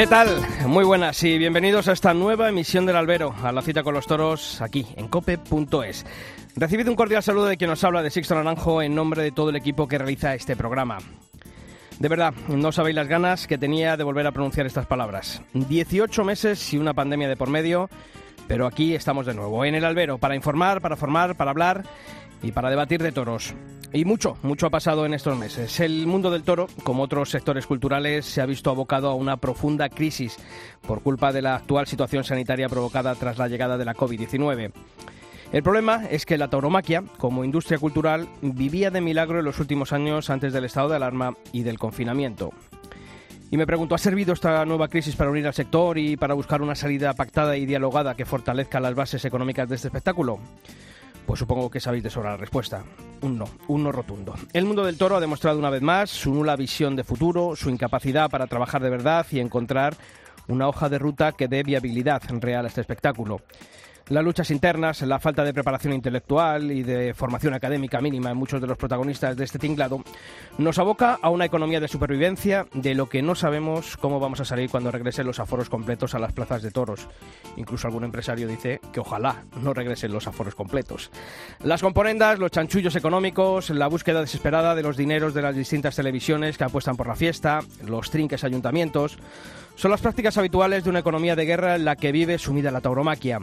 ¿Qué tal? Muy buenas y bienvenidos a esta nueva emisión del Albero, a la cita con los toros aquí en cope.es. Recibid un cordial saludo de quien nos habla de Sixto Naranjo en nombre de todo el equipo que realiza este programa. De verdad, no sabéis las ganas que tenía de volver a pronunciar estas palabras. 18 meses y una pandemia de por medio, pero aquí estamos de nuevo, en el albero, para informar, para formar, para hablar y para debatir de toros. Y mucho, mucho ha pasado en estos meses. El mundo del toro, como otros sectores culturales, se ha visto abocado a una profunda crisis por culpa de la actual situación sanitaria provocada tras la llegada de la COVID-19. El problema es que la tauromaquia, como industria cultural, vivía de milagro en los últimos años antes del estado de alarma y del confinamiento. Y me pregunto, ¿ha servido esta nueva crisis para unir al sector y para buscar una salida pactada y dialogada que fortalezca las bases económicas de este espectáculo? Pues supongo que sabéis de sobra la respuesta. Un no, un no rotundo. El mundo del toro ha demostrado una vez más su nula visión de futuro, su incapacidad para trabajar de verdad y encontrar una hoja de ruta que dé viabilidad real a este espectáculo. Las luchas internas, la falta de preparación intelectual y de formación académica mínima en muchos de los protagonistas de este tinglado nos aboca a una economía de supervivencia de lo que no sabemos cómo vamos a salir cuando regresen los aforos completos a las plazas de toros. Incluso algún empresario dice que ojalá no regresen los aforos completos. Las componendas, los chanchullos económicos, la búsqueda desesperada de los dineros de las distintas televisiones que apuestan por la fiesta, los trinques ayuntamientos, son las prácticas habituales de una economía de guerra en la que vive sumida la tauromaquia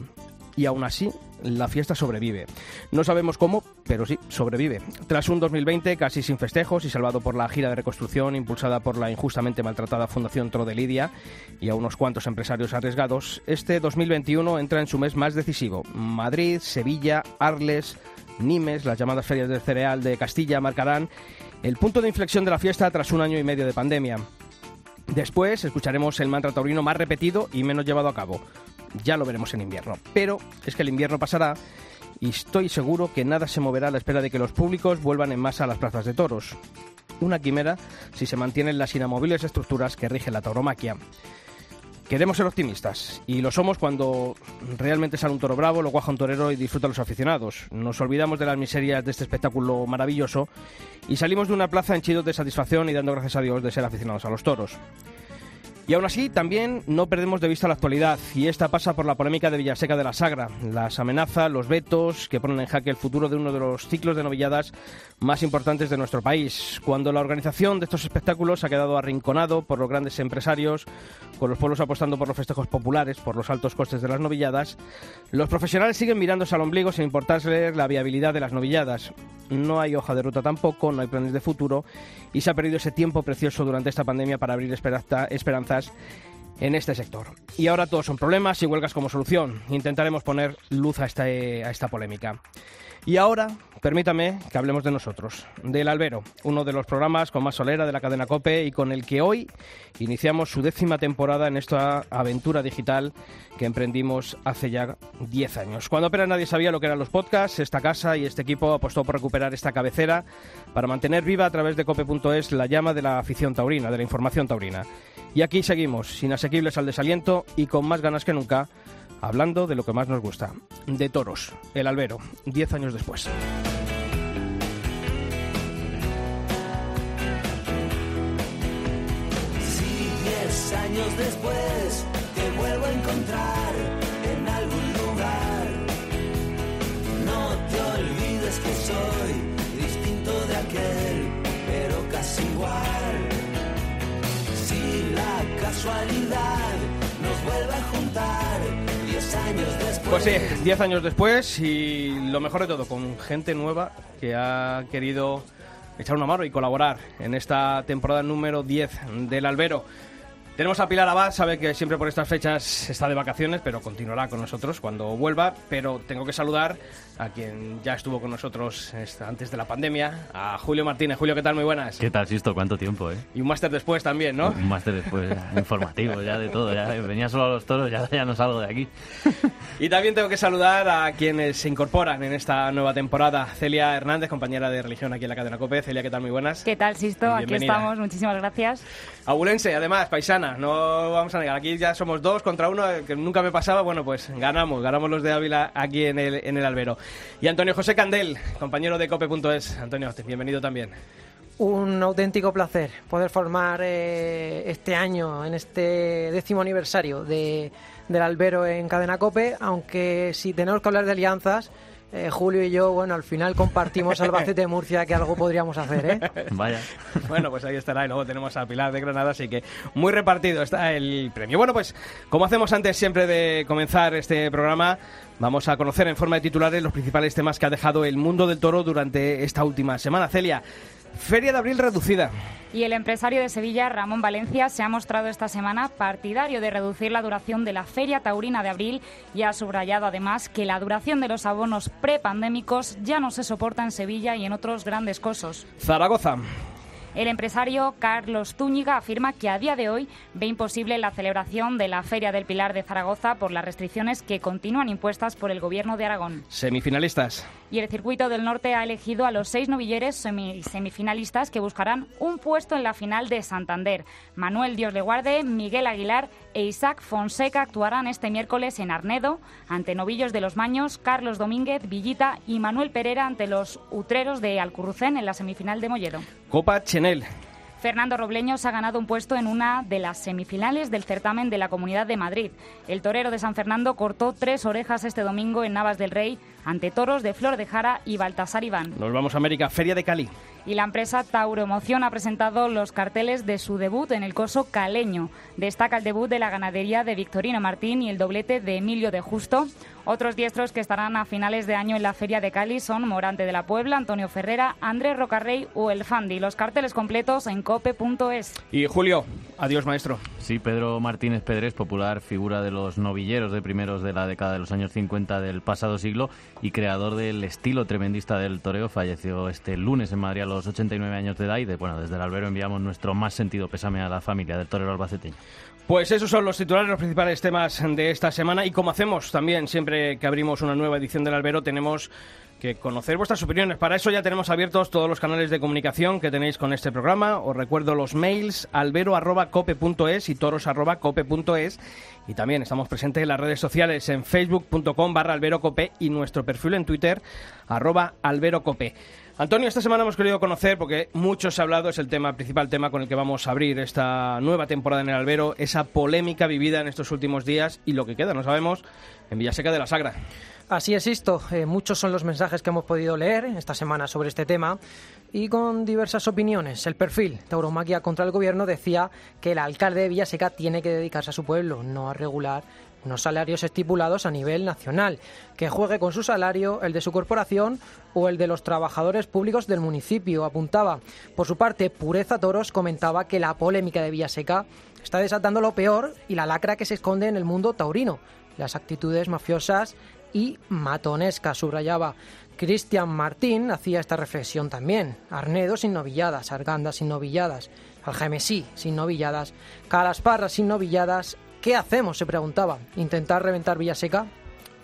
y aún así la fiesta sobrevive. No sabemos cómo, pero sí, sobrevive. Tras un 2020 casi sin festejos y salvado por la gira de reconstrucción impulsada por la injustamente maltratada Fundación Tro de Lidia y a unos cuantos empresarios arriesgados, este 2021 entra en su mes más decisivo. Madrid, Sevilla, Arles, Nimes, las llamadas ferias del cereal de Castilla marcarán el punto de inflexión de la fiesta tras un año y medio de pandemia. Después escucharemos el mantra taurino más repetido y menos llevado a cabo ya lo veremos en invierno. Pero es que el invierno pasará y estoy seguro que nada se moverá a la espera de que los públicos vuelvan en masa a las plazas de toros. Una quimera si se mantienen las inamovibles estructuras que rigen la tauromaquia. Queremos ser optimistas y lo somos cuando realmente sale un toro bravo, lo cuaja un torero y disfruta los aficionados. Nos olvidamos de las miserias de este espectáculo maravilloso y salimos de una plaza henchidos de satisfacción y dando gracias a Dios de ser aficionados a los toros. Y aún así, también no perdemos de vista la actualidad, y esta pasa por la polémica de Villaseca de la Sagra, las amenazas, los vetos que ponen en jaque el futuro de uno de los ciclos de novilladas más importantes de nuestro país. Cuando la organización de estos espectáculos ha quedado arrinconado por los grandes empresarios, con los pueblos apostando por los festejos populares, por los altos costes de las novilladas, los profesionales siguen mirándose al ombligo sin importarse la viabilidad de las novilladas. No hay hoja de ruta tampoco, no hay planes de futuro, y se ha perdido ese tiempo precioso durante esta pandemia para abrir esperanza en este sector. Y ahora todos son problemas y huelgas como solución. Intentaremos poner luz a esta, a esta polémica. Y ahora, permítame que hablemos de nosotros, del Albero, uno de los programas con más solera de la cadena Cope y con el que hoy iniciamos su décima temporada en esta aventura digital que emprendimos hace ya 10 años. Cuando apenas nadie sabía lo que eran los podcasts, esta casa y este equipo apostó por recuperar esta cabecera para mantener viva a través de cope.es la llama de la afición taurina, de la información taurina. Y aquí seguimos, inasequibles al desaliento y con más ganas que nunca hablando de lo que más nos gusta, de toros, el albero, 10 años después. Si 10 años después te vuelvo a encontrar en algún lugar, no te olvides que soy distinto de aquel, pero casi igual. Si la casualidad nos vuelve a juntar, pues sí, 10 años después y lo mejor de todo, con gente nueva que ha querido echar una mano y colaborar en esta temporada número 10 del Albero. Tenemos a Pilar Abad, sabe que siempre por estas fechas está de vacaciones, pero continuará con nosotros cuando vuelva. Pero tengo que saludar a quien ya estuvo con nosotros antes de la pandemia, a Julio Martínez. Julio, ¿qué tal? Muy buenas. ¿Qué tal, Sisto? ¿Cuánto tiempo, eh? Y un máster después también, ¿no? Un máster después, informativo, ya de todo. Ya venía solo a los toros, ya, ya no salgo de aquí. y también tengo que saludar a quienes se incorporan en esta nueva temporada. Celia Hernández, compañera de religión aquí en la cadena COPE. Celia, ¿qué tal? Muy buenas. ¿Qué tal, Sisto? Aquí estamos. Muchísimas gracias. Abulense, además, paisana no vamos a negar. Aquí ya somos dos contra uno, que nunca me pasaba. Bueno, pues ganamos, ganamos los de Ávila aquí en el, en el albero. Y Antonio José Candel, compañero de cope.es. Antonio, bienvenido también. Un auténtico placer poder formar eh, este año, en este décimo aniversario de, del albero en Cadena Cope, aunque si tenemos que hablar de alianzas, eh, Julio y yo, bueno, al final compartimos Albacete de Murcia, que algo podríamos hacer, ¿eh? Vaya. Bueno, pues ahí estará. Y luego tenemos a Pilar de Granada, así que muy repartido está el premio. Bueno, pues como hacemos antes siempre de comenzar este programa, vamos a conocer en forma de titulares los principales temas que ha dejado el mundo del toro durante esta última semana. Celia, Feria de Abril reducida. Y el empresario de Sevilla, Ramón Valencia, se ha mostrado esta semana partidario de reducir la duración de la Feria Taurina de Abril y ha subrayado además que la duración de los abonos prepandémicos ya no se soporta en Sevilla y en otros grandes cosos. Zaragoza. El empresario Carlos Zúñiga afirma que a día de hoy ve imposible la celebración de la Feria del Pilar de Zaragoza por las restricciones que continúan impuestas por el Gobierno de Aragón. Semifinalistas. Y el Circuito del Norte ha elegido a los seis novilleres semifinalistas que buscarán un puesto en la final de Santander. Manuel Dios le guarde, Miguel Aguilar e Isaac Fonseca actuarán este miércoles en Arnedo ante novillos de los Maños, Carlos Domínguez, Villita y Manuel Pereira ante los Utreros de Alcurrucén en la semifinal de Molledo. Copa Chenel. Fernando Robleños ha ganado un puesto en una de las semifinales del certamen de la Comunidad de Madrid. El torero de San Fernando cortó tres orejas este domingo en Navas del Rey ante toros de Flor de Jara y Baltasar Iván. Nos vamos a América, Feria de Cali. Y la empresa Tauro Emoción ha presentado los carteles de su debut en el coso caleño. Destaca el debut de la ganadería de Victorino Martín y el doblete de Emilio de Justo. Otros diestros que estarán a finales de año en la Feria de Cali son Morante de la Puebla, Antonio Ferrera, Andrés Rocarrey o El Fandi. Los carteles completos en cope.es. Y Julio, adiós maestro. Sí, Pedro Martínez Pedrés, popular figura de los novilleros de primeros de la década de los años 50 del pasado siglo y creador del estilo tremendista del toreo, falleció este lunes en Madrid a los 89 años de edad y de, bueno, desde el albero enviamos nuestro más sentido pésame a la familia del torero albaceteño. Pues esos son los titulares, los principales temas de esta semana y como hacemos también siempre que abrimos una nueva edición del Albero tenemos que conocer vuestras opiniones. Para eso ya tenemos abiertos todos los canales de comunicación que tenéis con este programa. Os recuerdo los mails albero.cope.es y toros.cope.es y también estamos presentes en las redes sociales en facebook.com barra alberocope y nuestro perfil en Twitter arroba alberocope. Antonio, esta semana hemos querido conocer, porque mucho se ha hablado, es el tema, principal tema con el que vamos a abrir esta nueva temporada en el albero, esa polémica vivida en estos últimos días y lo que queda, no sabemos, en Villaseca de la Sagra. Así es, esto. Eh, muchos son los mensajes que hemos podido leer esta semana sobre este tema y con diversas opiniones. El perfil Tauromaquia contra el gobierno decía que el alcalde de Villaseca tiene que dedicarse a su pueblo, no a regular unos salarios estipulados a nivel nacional, que juegue con su salario, el de su corporación o el de los trabajadores públicos del municipio, apuntaba. Por su parte, Pureza Toros comentaba que la polémica de Villaseca está desatando lo peor y la lacra que se esconde en el mundo taurino, las actitudes mafiosas y matonescas, subrayaba. Cristian Martín hacía esta reflexión también. Arnedo sin novilladas, Arganda sin novilladas, Algemesí sin novilladas, Calasparra sin novilladas, ¿Qué hacemos? se preguntaba. ¿Intentar reventar Villaseca?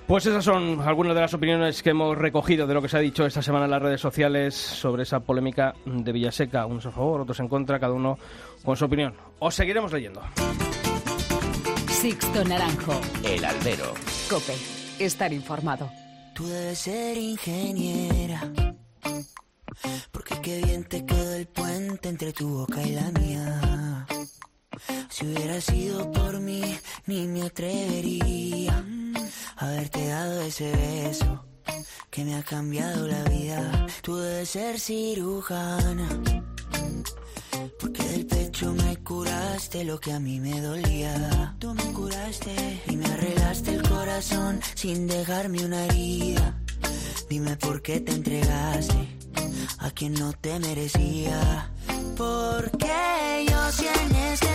Pues esas son algunas de las opiniones que hemos recogido de lo que se ha dicho esta semana en las redes sociales sobre esa polémica de Villaseca. Unos a favor, otros en contra, cada uno con su opinión. Os seguiremos leyendo. Sixto Naranjo. El albero. Cope. Estar informado. Tú debes ser ingeniera. Porque qué bien te quedó el puente entre tu boca y la mía. Si hubiera sido por mí, ni me atrevería a haberte dado ese beso que me ha cambiado la vida. Tú debes ser cirujana, porque del pecho me curaste lo que a mí me dolía. Tú me curaste y me arreglaste el corazón sin dejarme una herida. Dime por qué te entregaste a quien no te merecía. Porque yo si en este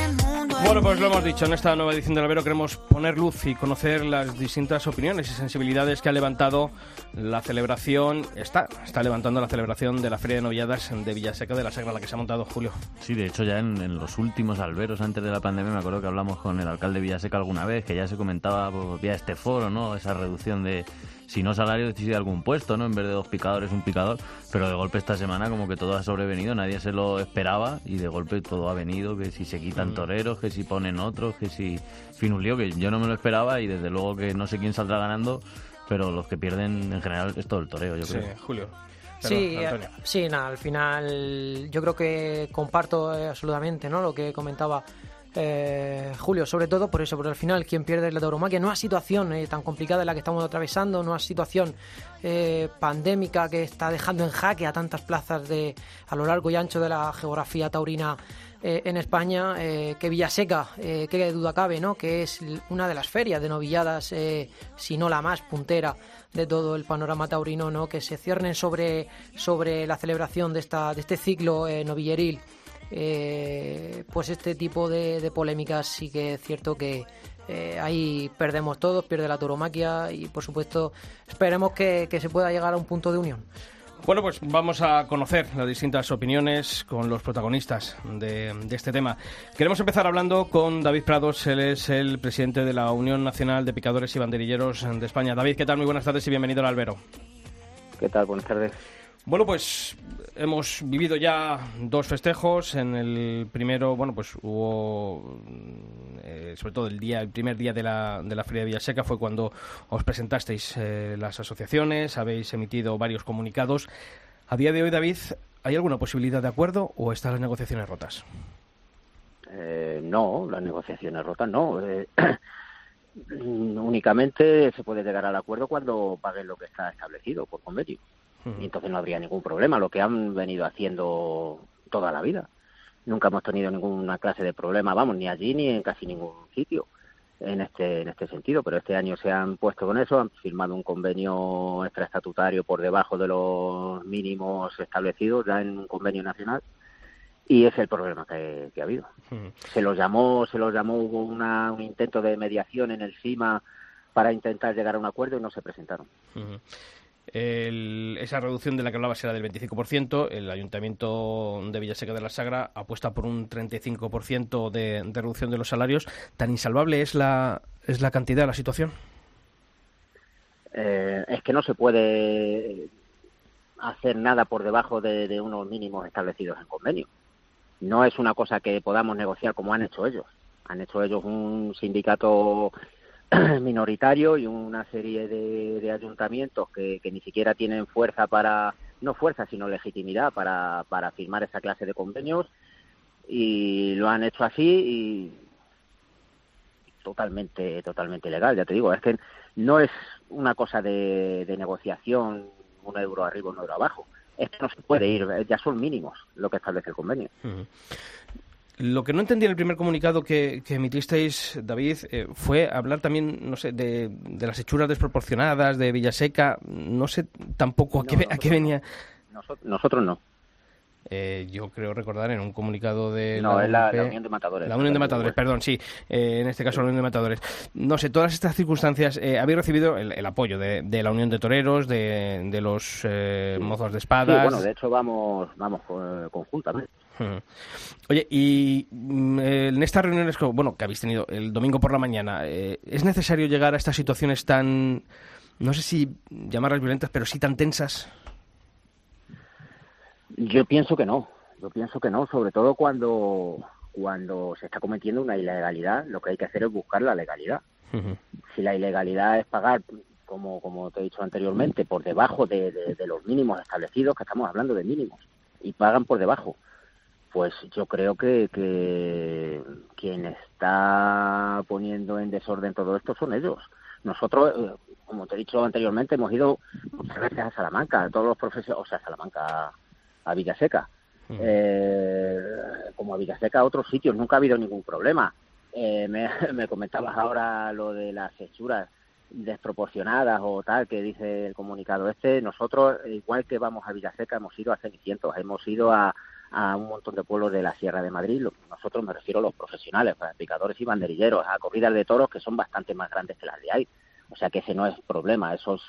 Bueno, pues lo hemos dicho, en esta nueva edición del Albero queremos poner luz y conocer las distintas opiniones y sensibilidades que ha levantado la celebración, está, está levantando la celebración de la Feria de Novilladas de Villaseca de la Sagra, la que se ha montado Julio. Sí, de hecho ya en, los últimos alberos antes de la pandemia me acuerdo que hablamos con el alcalde de Villaseca alguna vez, que ya se comentaba pues, vía este foro, ¿no? Esa reducción de, si no salario, si de algún puesto, ¿no? En vez de dos picadores, un picador. Pero de golpe esta semana como que todo ha sobrevenido, nadie se lo esperaba y de golpe todo ha venido, que si se quitan mm. toreros, que si ponen otros, que si... Fin, un lío que yo no me lo esperaba y desde luego que no sé quién saldrá ganando, pero los que pierden en general es todo el toreo, yo creo. Sí, Julio. sí, eh, sí, nada, al final yo creo que comparto absolutamente ¿no? lo que comentaba eh, Julio, sobre todo por eso, porque al final quien pierde es la tauromaquia. No es situación eh, tan complicada en la que estamos atravesando, no es situación eh, pandémica que está dejando en jaque a tantas plazas de a lo largo y ancho de la geografía taurina en España, que Villaseca, qué duda cabe, ¿no? que es una de las ferias de novilladas, si no la más puntera de todo el panorama taurino, ¿no? que se ciernen sobre, sobre la celebración de, esta, de este ciclo novilleril eh, pues este tipo de, polémicas sí que es cierto que eh, ahí perdemos todos, pierde la tauromaquia y por supuesto esperemos que, se pueda llegar a un punto de unión. Bueno, pues vamos a conocer las distintas opiniones con los protagonistas de, este tema. Queremos empezar hablando con David Prados, él es el presidente de la Unión Nacional de Picadores y Banderilleros de España. David, ¿qué tal? Muy buenas tardes y bienvenido al Albero. ¿Qué tal? Buenas tardes. Bueno, pues hemos vivido ya dos festejos. En el primero, bueno, pues hubo, eh, sobre todo el día, el primer día de la, de la Feria de Villaseca fue cuando os presentasteis eh, las asociaciones, habéis emitido varios comunicados. A día de hoy, David, ¿hay alguna posibilidad de acuerdo o están las negociaciones rotas? Eh, no, las negociaciones rotas no. únicamente se puede llegar al acuerdo cuando paguen lo que está establecido por convenio y entonces no habría ningún problema, lo que han venido haciendo toda la vida. Nunca hemos tenido ninguna clase de problema, vamos, ni allí ni en casi ningún sitio en este en este sentido, pero este año se han puesto con eso, han firmado un convenio extraestatutario por debajo de los mínimos establecidos ya en un convenio nacional y es el problema que, ha habido. Se los llamó, se los llamó, hubo una, un intento de mediación en el CIMA para intentar llegar a un acuerdo y no se presentaron esa reducción de la que hablaba será del 25%. El Ayuntamiento de Villaseca de la Sagra apuesta por un 35% de, de reducción de los salarios. ¿Tan insalvable es la, es la cantidad, la situación? Eh, es que no se puede hacer nada por debajo de, de unos mínimos establecidos en convenio. No es una cosa que podamos negociar como han hecho ellos. Han hecho ellos un sindicato minoritario y una serie de, ayuntamientos que, ni siquiera tienen fuerza para, no fuerza, sino legitimidad para, para firmar esa clase de convenios y lo han hecho así y totalmente, totalmente legal, ya te digo, es que no es una cosa de, negociación, un euro arriba, un euro abajo. Es que no se puede ir, ya son mínimos lo que establece el convenio. Lo que no entendí en el primer comunicado que, emitisteis, David, eh, fue hablar también, no sé, de, las hechuras desproporcionadas, de Villaseca. No sé tampoco a, qué, a qué venía. Nosotros, no. Eh, yo creo recordar en un comunicado de no, es la, Unión de Matadores. La Unión de Matadores, perdón, sí. Eh, en este caso, la Unión de Matadores. No sé, todas estas circunstancias, ¿habéis recibido el, apoyo de, la Unión de Toreros, de, de los mozos de espadas? Sí, bueno, de hecho vamos, vamos conjuntamente. Oye, y mm, en estas reuniones que, bueno, que habéis tenido el domingo por la mañana, eh, ¿es necesario llegar a estas situaciones tan, no sé si llamarlas violentas, pero sí tan tensas? Yo pienso que no, yo pienso que no, sobre todo cuando, cuando se está cometiendo una ilegalidad, lo que hay que hacer es buscar la legalidad. Si la ilegalidad es pagar, como, como te he dicho anteriormente, por debajo de, de los mínimos establecidos, que estamos hablando de mínimos, y pagan por debajo, pues yo creo que, que quien está poniendo en desorden todo esto son ellos. Nosotros, eh, como te he dicho anteriormente, hemos ido muchas veces a Salamanca, a todos los profesores, o sea, Salamanca, a Villaseca, eh, como a Villaseca, a otros sitios, nunca ha habido ningún problema. Eh, me, me comentabas ahora lo de las hechuras desproporcionadas o tal que dice el comunicado este. Nosotros, igual que vamos a Villaseca, hemos ido a Cenicientos, hemos ido a, a un montón de pueblos de la Sierra de Madrid. Nosotros me refiero a los profesionales, a picadores y banderilleros, a corridas de toros que son bastante más grandes que las de ahí. O sea que ese no es problema, esos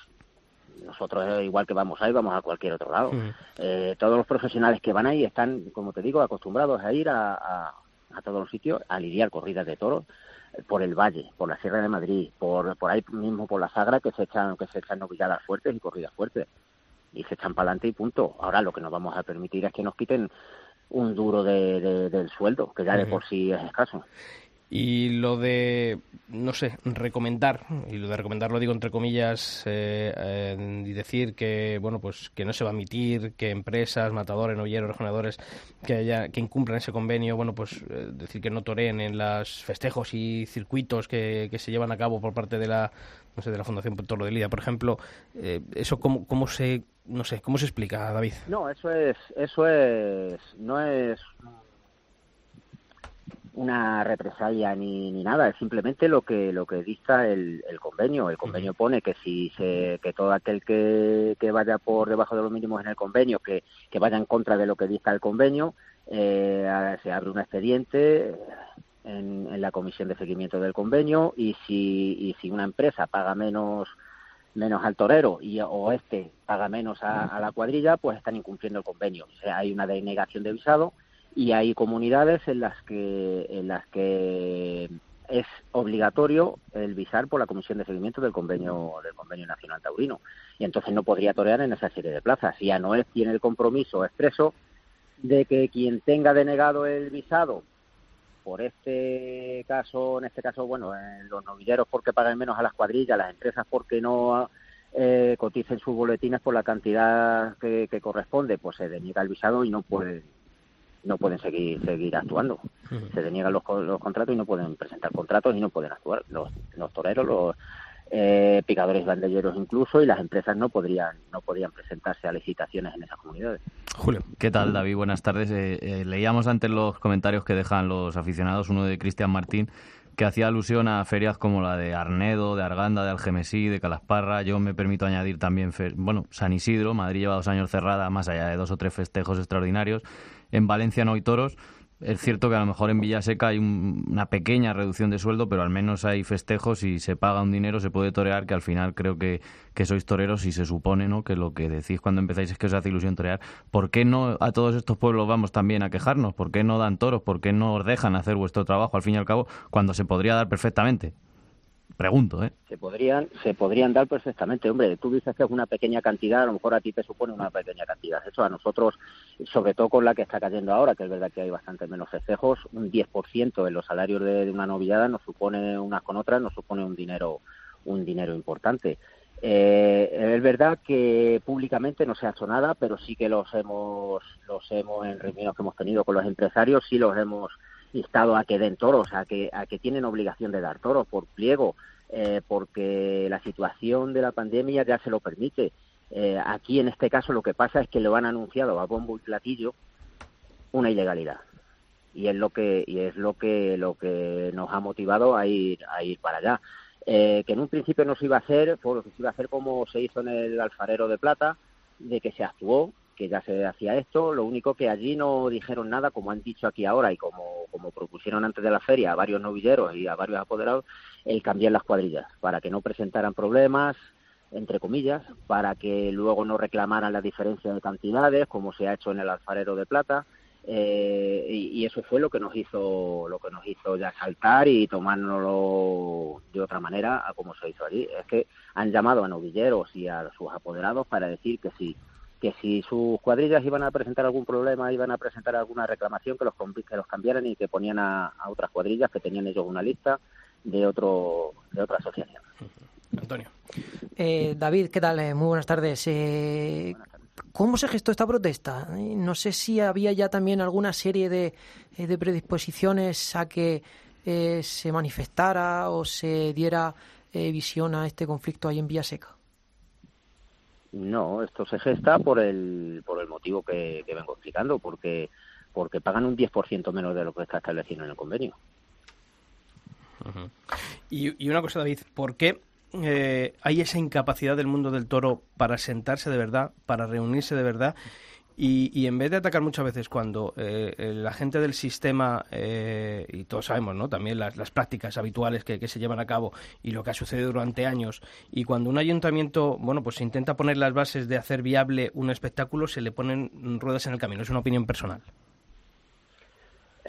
nosotros igual que vamos ahí vamos a cualquier otro lado. Eh, todos los profesionales que van ahí están, como te digo, acostumbrados a ir a, a, todos los sitios a lidiar corridas de toros eh, por el valle, por la Sierra de Madrid, por, por ahí mismo por la Sagra que se echan que se echan novilladas fuertes y corridas fuertes y se echan para adelante y punto. Ahora lo que nos vamos a permitir es que nos quiten un duro de, del sueldo, que ya de por sí es escaso. Y lo de, no sé, recomendar, y lo de recomendar lo digo entre comillas, eh, y decir que, bueno, pues que no se va a emitir, que empresas, matadores, novilleros, rejonadores, que haya, que incumplan ese convenio, bueno, pues eh, decir que no toreen en los festejos y circuitos que, que se llevan a cabo por parte de la, no sé, de la Fundación Toro de Lida, por ejemplo, eh, eso cómo, cómo se, no sé, cómo se explica, David. No, eso es, eso es, no es una represalia ni, ni nada, es simplemente lo que lo que dicta el, el convenio. El convenio pone que si se, que todo aquel que, que vaya por debajo de los mínimos en el convenio, que, que vaya en contra de lo que dicta el convenio, eh, se abre un expediente en, en, la comisión de seguimiento del convenio y si, y si una empresa paga menos menos al torero y o este paga menos a, a la cuadrilla, pues están incumpliendo el convenio. O sea, hay una denegación de visado y hay comunidades en las que en las que es obligatorio el visar por la Comisión de Seguimiento del Convenio del Convenio Nacional Taurino. Y entonces no podría torear en esa serie de plazas. Y es tiene el compromiso expreso de que quien tenga denegado el visado por este caso, en este caso, bueno, en los novilleros porque pagan menos a las cuadrillas, las empresas porque no eh, coticen sus boletines por la cantidad que, que corresponde, pues se deniega el visado y no puede no pueden seguir seguir actuando. Se deniegan los, los contratos y no pueden presentar contratos y no pueden actuar. Los, los toreros, los eh, picadores bandelleros incluso y las empresas no podrían no podían presentarse a licitaciones en esas comunidades. Julio. ¿Qué tal, David? Buenas tardes. Eh, eh, leíamos antes los comentarios que dejan los aficionados, uno de Cristian Martín, que hacía alusión a ferias como la de Arnedo, de Arganda, de Algemesí, de Calasparra. Yo me permito añadir también, bueno, San Isidro. Madrid lleva dos años cerrada, más allá de dos o tres festejos extraordinarios. En Valencia no hay toros. Es cierto que a lo mejor en Villaseca hay una pequeña reducción de sueldo, pero al menos hay festejos y se paga un dinero, se puede torear, que al final creo que, que sois toreros y se supone ¿no? que lo que decís cuando empezáis es que os hace ilusión torear. ¿Por qué no a todos estos pueblos vamos también a quejarnos? ¿Por qué no dan toros? ¿Por qué no os dejan hacer vuestro trabajo al fin y al cabo cuando se podría dar perfectamente? Pregunto, ¿eh? Se podrían, se podrían dar perfectamente. Hombre, tú dices que es una pequeña cantidad, a lo mejor a ti te supone una pequeña cantidad. Eso a nosotros, sobre todo con la que está cayendo ahora, que es verdad que hay bastante menos festejos, un 10% en los salarios de, una novillada nos supone, unas con otras, nos supone un dinero, un dinero importante. Eh, es verdad que públicamente no se ha hecho nada, pero sí que los hemos, los hemos en reuniones que hemos tenido con los empresarios, sí los hemos instado a que den toros, a que, a que tienen obligación de dar toros por pliego, eh, porque la situación de la pandemia ya se lo permite. Eh, aquí en este caso lo que pasa es que lo han anunciado a bombo y platillo una ilegalidad y es lo que y es lo que lo que nos ha motivado a ir a ir para allá eh, que en un principio no se iba a hacer pues se iba a hacer como se hizo en el alfarero de plata de que se actuó que ya se hacía esto, lo único que allí no dijeron nada, como han dicho aquí ahora y como, como propusieron antes de la feria a varios novilleros y a varios apoderados, el cambiar las cuadrillas, para que no presentaran problemas, entre comillas, para que luego no reclamaran la diferencia de cantidades, como se ha hecho en el alfarero de plata, eh, y, eso fue lo que nos hizo lo que nos hizo ya saltar y tomárnoslo de otra manera a como se hizo allí. Es que han llamado a novilleros y a sus apoderados para decir que si que si sus cuadrillas iban a presentar algún problema, iban a presentar alguna reclamación, que los, que los cambiaran y que ponían a, otras cuadrillas que tenían ellos una lista de otro de otra asociación. Antonio. Eh, David, ¿qué tal? Eh, muy buenas tardes. Eh, ¿Cómo se gestó esta protesta? No sé si había ya también alguna serie de, de predisposiciones a que se manifestara o se diera visión a este conflicto ahí en Villaseca. No, esto se gesta por el, por el motivo que, vengo explicando, porque, porque pagan un 10% menos de lo que está establecido en el convenio. y, y, una cosa, David, ¿por qué eh, hay esa incapacidad del mundo del toro para sentarse de verdad, para reunirse de verdad Y, en vez de atacar muchas veces cuando eh, la gente del sistema, eh, y todos sabemos, ¿no? También las, prácticas habituales que, se llevan a cabo y lo que ha sucedido durante años, y cuando un ayuntamiento, bueno, pues intenta poner las bases de hacer viable un espectáculo, se le ponen ruedas en el camino. Es una opinión personal.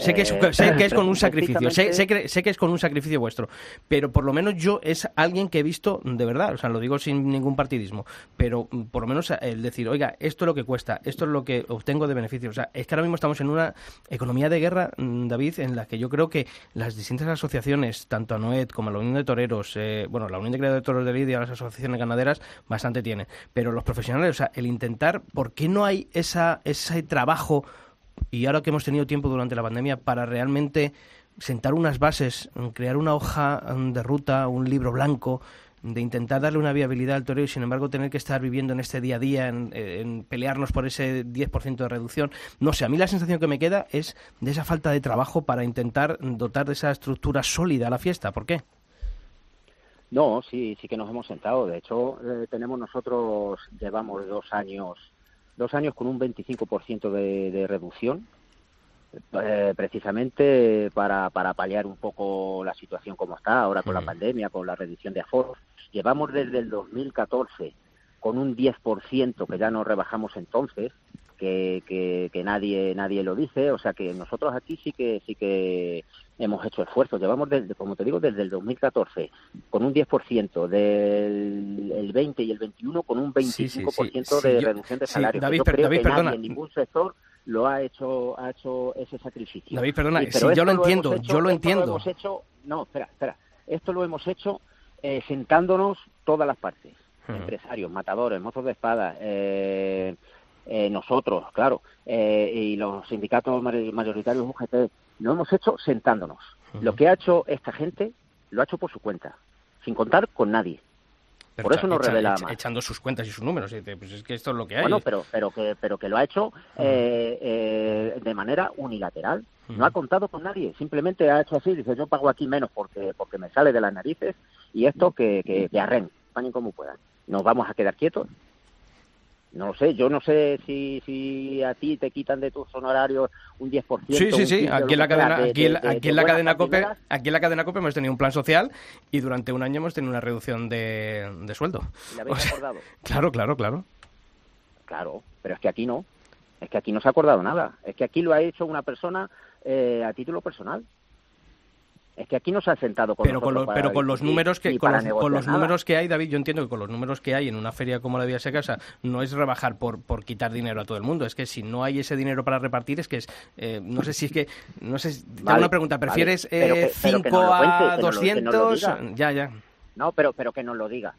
Sé que, es, eh, sé que es con un sacrificio, sé, sé, que, sé, que, es con un sacrificio vuestro, pero por lo menos yo es alguien que he visto de verdad, o sea, lo digo sin ningún partidismo, pero mm, por lo menos el decir, oiga, esto es lo que cuesta, esto es lo que obtengo de beneficios. O sea, es que ahora mismo estamos en una economía de guerra, mm, David, en la que yo creo que las distintas asociaciones, tanto ANOED como la Unión de Toreros, eh, bueno, la Unión de Creadores de Toros de Lidia, las asociaciones ganaderas, bastante tienen, pero los profesionales, o sea, el intentar, ¿por qué no hay esa, ese trabajo? Y ahora que hemos tenido tiempo durante la pandemia para realmente sentar unas bases, crear una hoja mm, de ruta, un libro blanco, de intentar darle una viabilidad al toreo y sin embargo tener que estar viviendo en este día a día, en, pelearnos por ese 10% de reducción. No sé, a mí la sensación que me queda es de esa falta de trabajo para intentar dotar de esa estructura sólida a la fiesta. ¿Por qué? No, sí, sí que nos hemos sentado. De hecho, eh, tenemos nosotros, llevamos dos años dos años con un 25% de, de reducción, eh, precisamente para, para paliar un poco la situación como está ahora con la pandemia, con la reducción de aforos. Llevamos desde el 2014 con un 10% que ya nos rebajamos entonces, que, que, nadie nadie lo dice, o sea que nosotros aquí sí que sí que hemos hecho esfuerzos. Llevamos, desde, como te digo, desde el 2014 con un 10%, del el 20 y el 21 con un 25% de reducción de salarios. David, creo que nadie en ningún sector lo ha hecho ha hecho ese sacrificio. David, perdona, yo lo entiendo, yo lo entiendo. hemos hecho, no, espera, espera. Esto lo hemos hecho eh, sentándonos todas las partes. Empresarios, matadores, mozos de espada, eh, eh, nosotros, claro, eh, y los sindicatos mayoritarios UGT, lo hemos hecho sentándonos. Lo que ha hecho esta gente, lo ha hecho por su cuenta, sin contar con nadie. por eso nos revela más. Echando sus cuentas y sus números, pues es que esto es lo que hay. Bueno, pero, pero, que, pero que lo ha hecho eh, de manera unilateral. No ha contado con nadie, simplemente ha hecho así, dice yo pago aquí menos porque porque me sale de las narices y esto que, que, que arren, como puedan. Nos vamos a quedar quietos no lo sé, yo no sé si, si a ti te quitan de tus honorarios un 10%. Sí, sí, sí, aquí en la cadena, aquí, en, la cadena COPE, aquí en la cadena COPE hemos tenido un plan social y durante un año hemos tenido una reducción de, de sueldo. ¿Le habéis acordado? Claro, claro, claro. Claro, pero es que aquí no. Es que aquí no se ha acordado nada. Es que aquí lo ha hecho una persona eh, a título personal es que aquí no se ha sentado con pero con pero con los números que con los, números que hay David yo entiendo que con los números que hay en una feria como la de Seca o no es rebajar por por quitar dinero a todo el mundo. Es que si no hay ese dinero para repartir es que es eh, no sé si es que no sé tengo una pregunta prefieres 5 eh, a 200 ya ya. No pero pero que nos lo diga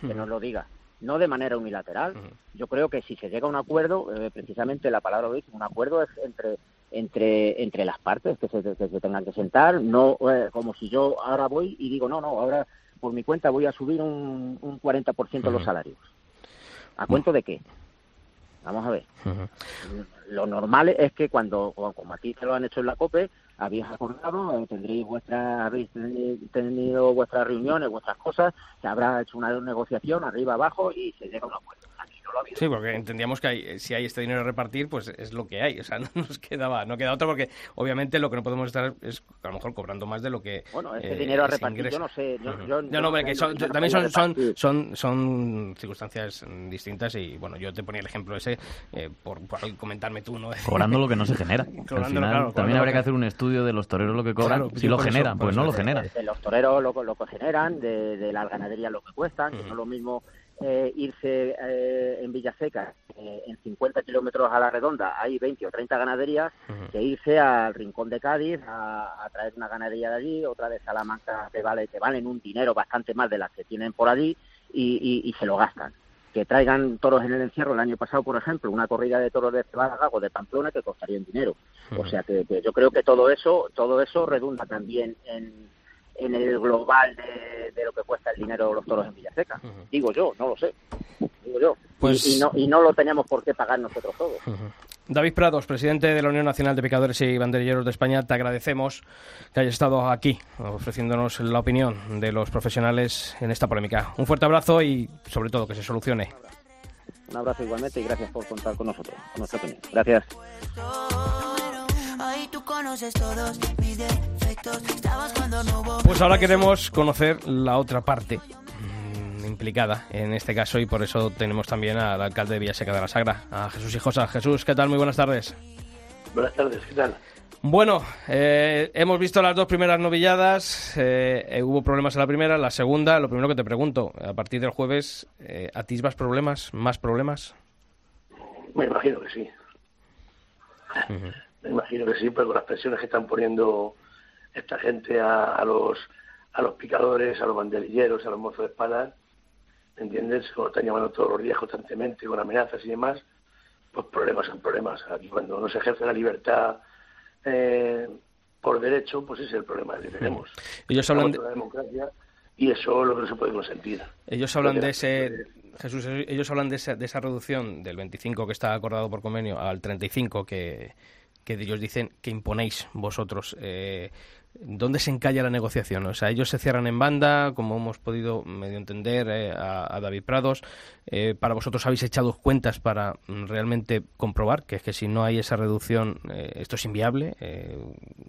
que nos lo diga. No de manera unilateral. Yo creo que si se llega a un acuerdo, eh, precisamente la palabra lo dice, un acuerdo es entre entre entre las partes que se, se tengan que sentar, no eh, como si yo ahora voy y digo, no, no, ahora por mi cuenta voy a subir un, un 40% los salarios. ¿A cuento de qué? Vamos a ver. Lo normal es que cuando, como aquí se lo han hecho en la COPE, habéis acordado, eh, tendréis vuestras, habéis tenido vuestras reuniones, vuestras cosas, se habrá hecho una negociación arriba abajo y se llega a un acuerdo. Sí, porque entendíamos que si hay este dinero a repartir, pues es lo que hay. O sea, no nos quedaba, no queda otro porque obviamente lo que no podemos estar es a lo mejor cobrando más de lo que. Bueno, ese dinero a repartir, yo no sé. Yo, no, no, que también son, son, son, son, circunstancias distintas y bueno, yo te ponía el ejemplo ese eh, por, comentarme tú, ¿no? Cobrando lo que no se genera. Al final, también habría que hacer un estudio de los toreros lo que cobran. si lo generan, pues no lo generan. De, los toreros lo, lo que generan, de, de la ganadería lo que cuestan, que no es lo mismo eh, irse eh, en Villaseca eh, en 50 kilómetros a la redonda hay 20 o 30 ganaderías que irse al rincón de Cádiz a, traer una ganadería de allí otra de Salamanca que vale que valen un dinero bastante más de las que tienen por allí y, se lo gastan. Que traigan toros en el encierro. El año pasado por ejemplo una corrida de toros de Cebada o de Pamplona que costaría un dinero. O sea que, que yo creo que todo eso todo eso redunda también en en el global de, lo que cuesta el dinero los toros en Villaseca. Digo yo, no lo sé. Digo yo. Pues... Y, no, y no lo teníamos por qué pagar nosotros todos. David Prados, presidente de la Unión Nacional de Picadores y Banderilleros de España, te agradecemos que hayas estado aquí ofreciéndonos la opinión de los profesionales en esta polémica. Un fuerte abrazo y, sobre todo, que se solucione. Un abrazo igualmente y gracias por contar con nosotros, con nuestra opinión. Gracias. Pues ahora queremos conocer la otra parte mm, implicada en este caso y por eso tenemos también al alcalde de Villaseca de la Sagra, a Jesús Hijosa. Jesús, ¿qué tal? Muy buenas tardes. Buenas tardes, ¿qué tal? Bueno, eh, hemos visto las dos primeras novilladas, eh, eh, hubo problemas en la primera, la segunda, lo primero que te pregunto, a partir del jueves, eh, ¿atisbas problemas, más problemas? Me imagino que sí. Me imagino que sí, pero con las presiones que están poniendo esta gente a, a los a los picadores, a los banderilleros, a los mozos de espada, ¿entiendes? Como están llamando todos los días constantemente con amenazas y demás, pues problemas son problemas. Aquí cuando no se ejerce la libertad eh, por derecho, pues ese es el problema que tenemos. Ellos hablan de la democracia y eso es lo que no se puede consentir. Ellos hablan de ese Jesús, ellos hablan de esa, de esa reducción del 25 que está acordado por convenio al 35 que, que ellos dicen que imponéis vosotros. Eh, ¿Dónde se encalla la negociación? O sea, ellos se cierran en banda, como hemos podido medio entender eh, a, a, David Prados. Eh, para vosotros habéis echado cuentas para realmente comprobar que es que si no hay esa reducción, eh, esto es inviable. Eh,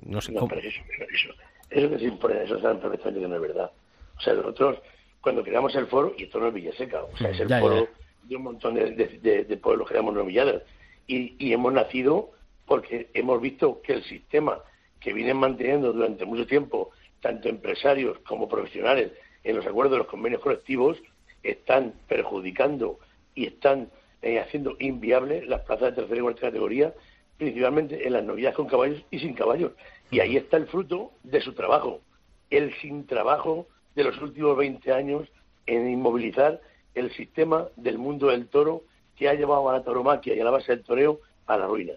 no sé no, cómo. Pero eso, eso, eso que se impone, eso saben perfectamente que no es verdad. O sea, nosotros, cuando creamos el foro, y esto no es Villaseca, o sea, es el Ya, foro ya. de un montón de, de, pueblos que llamamos novilladas. Y, y hemos nacido porque hemos visto que el sistema que vienen manteniendo durante mucho tiempo, tanto empresarios como profesionales, en los acuerdos de los convenios colectivos, están perjudicando y están eh, haciendo inviables las plazas de tercera y cuarta categoría, principalmente en las novedades con caballos y sin caballos. Y ahí está el fruto de su trabajo, el sin trabajo de los últimos 20 años en inmovilizar el sistema del mundo del toro que ha llevado a la tauromaquia y a la base del toreo a la ruina.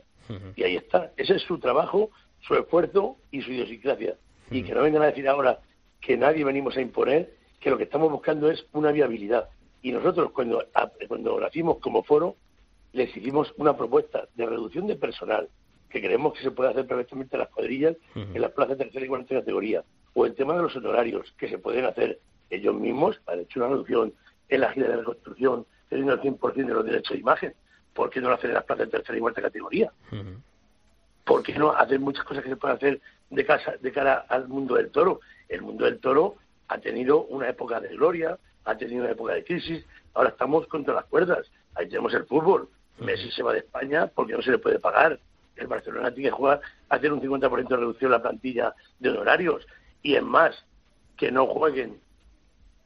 Y ahí está. Ese es su trabajo, su esfuerzo y su idiosincrasia. Y que no vengan a decir ahora que nadie venimos a imponer, que lo que estamos buscando es una viabilidad. Y nosotros, cuando, cuando nacimos como foro, les hicimos una propuesta de reducción de personal, que creemos que se puede hacer perfectamente en las cuadrillas, en las plazas de tercera y cuarta categoría, o el tema de los honorarios, que se pueden hacer ellos mismos, han hecho una reducción en la gira de reconstrucción, teniendo el 100% de los derechos de imagen. ¿Por qué no lo hacen en las plazas de tercera y cuarta categoría? ¿Por qué no hacer muchas cosas que se pueden hacer de, casa, de cara al mundo del toro? El mundo del toro ha tenido una época de gloria, ha tenido una época de crisis, ahora estamos contra las cuerdas. Ahí tenemos el fútbol. Messi se va de España porque no se le puede pagar. El Barcelona tiene que jugar, hacer un 50% de reducción en la plantilla de honorarios. Y es más, que no jueguen,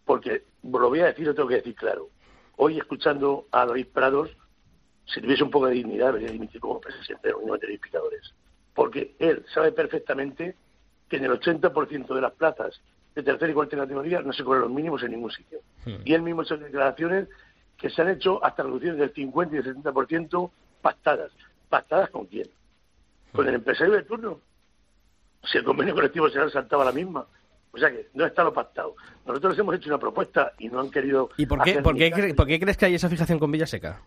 porque lo voy a decir, lo tengo que decir claro. Hoy, escuchando a David Prados, si tuviese un poco de dignidad, debería dimitir como presidente de la Unión de Verificadores. Porque él sabe perfectamente que en el 80% de las plazas de tercera y cuarta categoría no se cobran los mínimos en ningún sitio. Y él mismo ha hecho declaraciones que se han hecho hasta reducciones del 50 y del 70% pactadas. ¿Pactadas con quién? Con el empresario de turno. Si el convenio colectivo se ha saltado a la misma. O sea que no está lo pactado. Nosotros les hemos hecho una propuesta y no han querido. ¿Y por qué, por, qué, cre- por qué crees que hay esa fijación con Villaseca?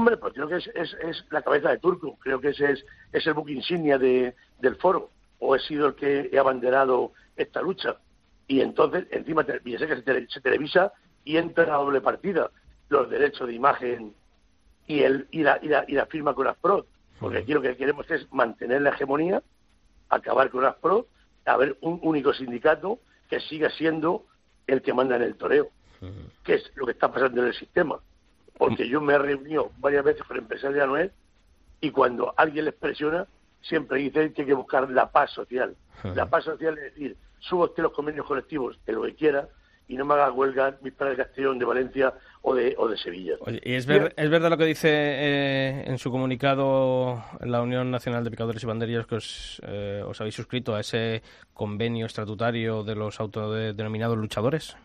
Hombre, pues creo que es, es, es la cabeza de Turco, creo que ese es, es el buque insignia de, del foro, o he sido el que he abanderado esta lucha. Y entonces, encima, Villaseca se, tele- se televisa y entra en la doble partida, los derechos de imagen y, el, y, la, y, la, y la firma con Asprod, porque aquí lo que queremos es mantener la hegemonía, acabar con Asprod, haber un único sindicato que siga siendo el que manda en el toreo, que es lo que está pasando en el sistema porque yo me he reunido varias veces con empresarios de Anuel y cuando alguien les presiona, siempre dicen que hay que buscar la paz social. La paz social es decir, suba usted los convenios colectivos en lo que quiera y no me haga huelga mis padres de Castellón, de Valencia o de, o de Sevilla. Oye, ¿y es, ver- es verdad lo que dice eh, en su comunicado la Unión Nacional de Picadores y Banderillas que os, eh, os habéis suscrito a ese convenio estatutario de los autodenominados luchadores?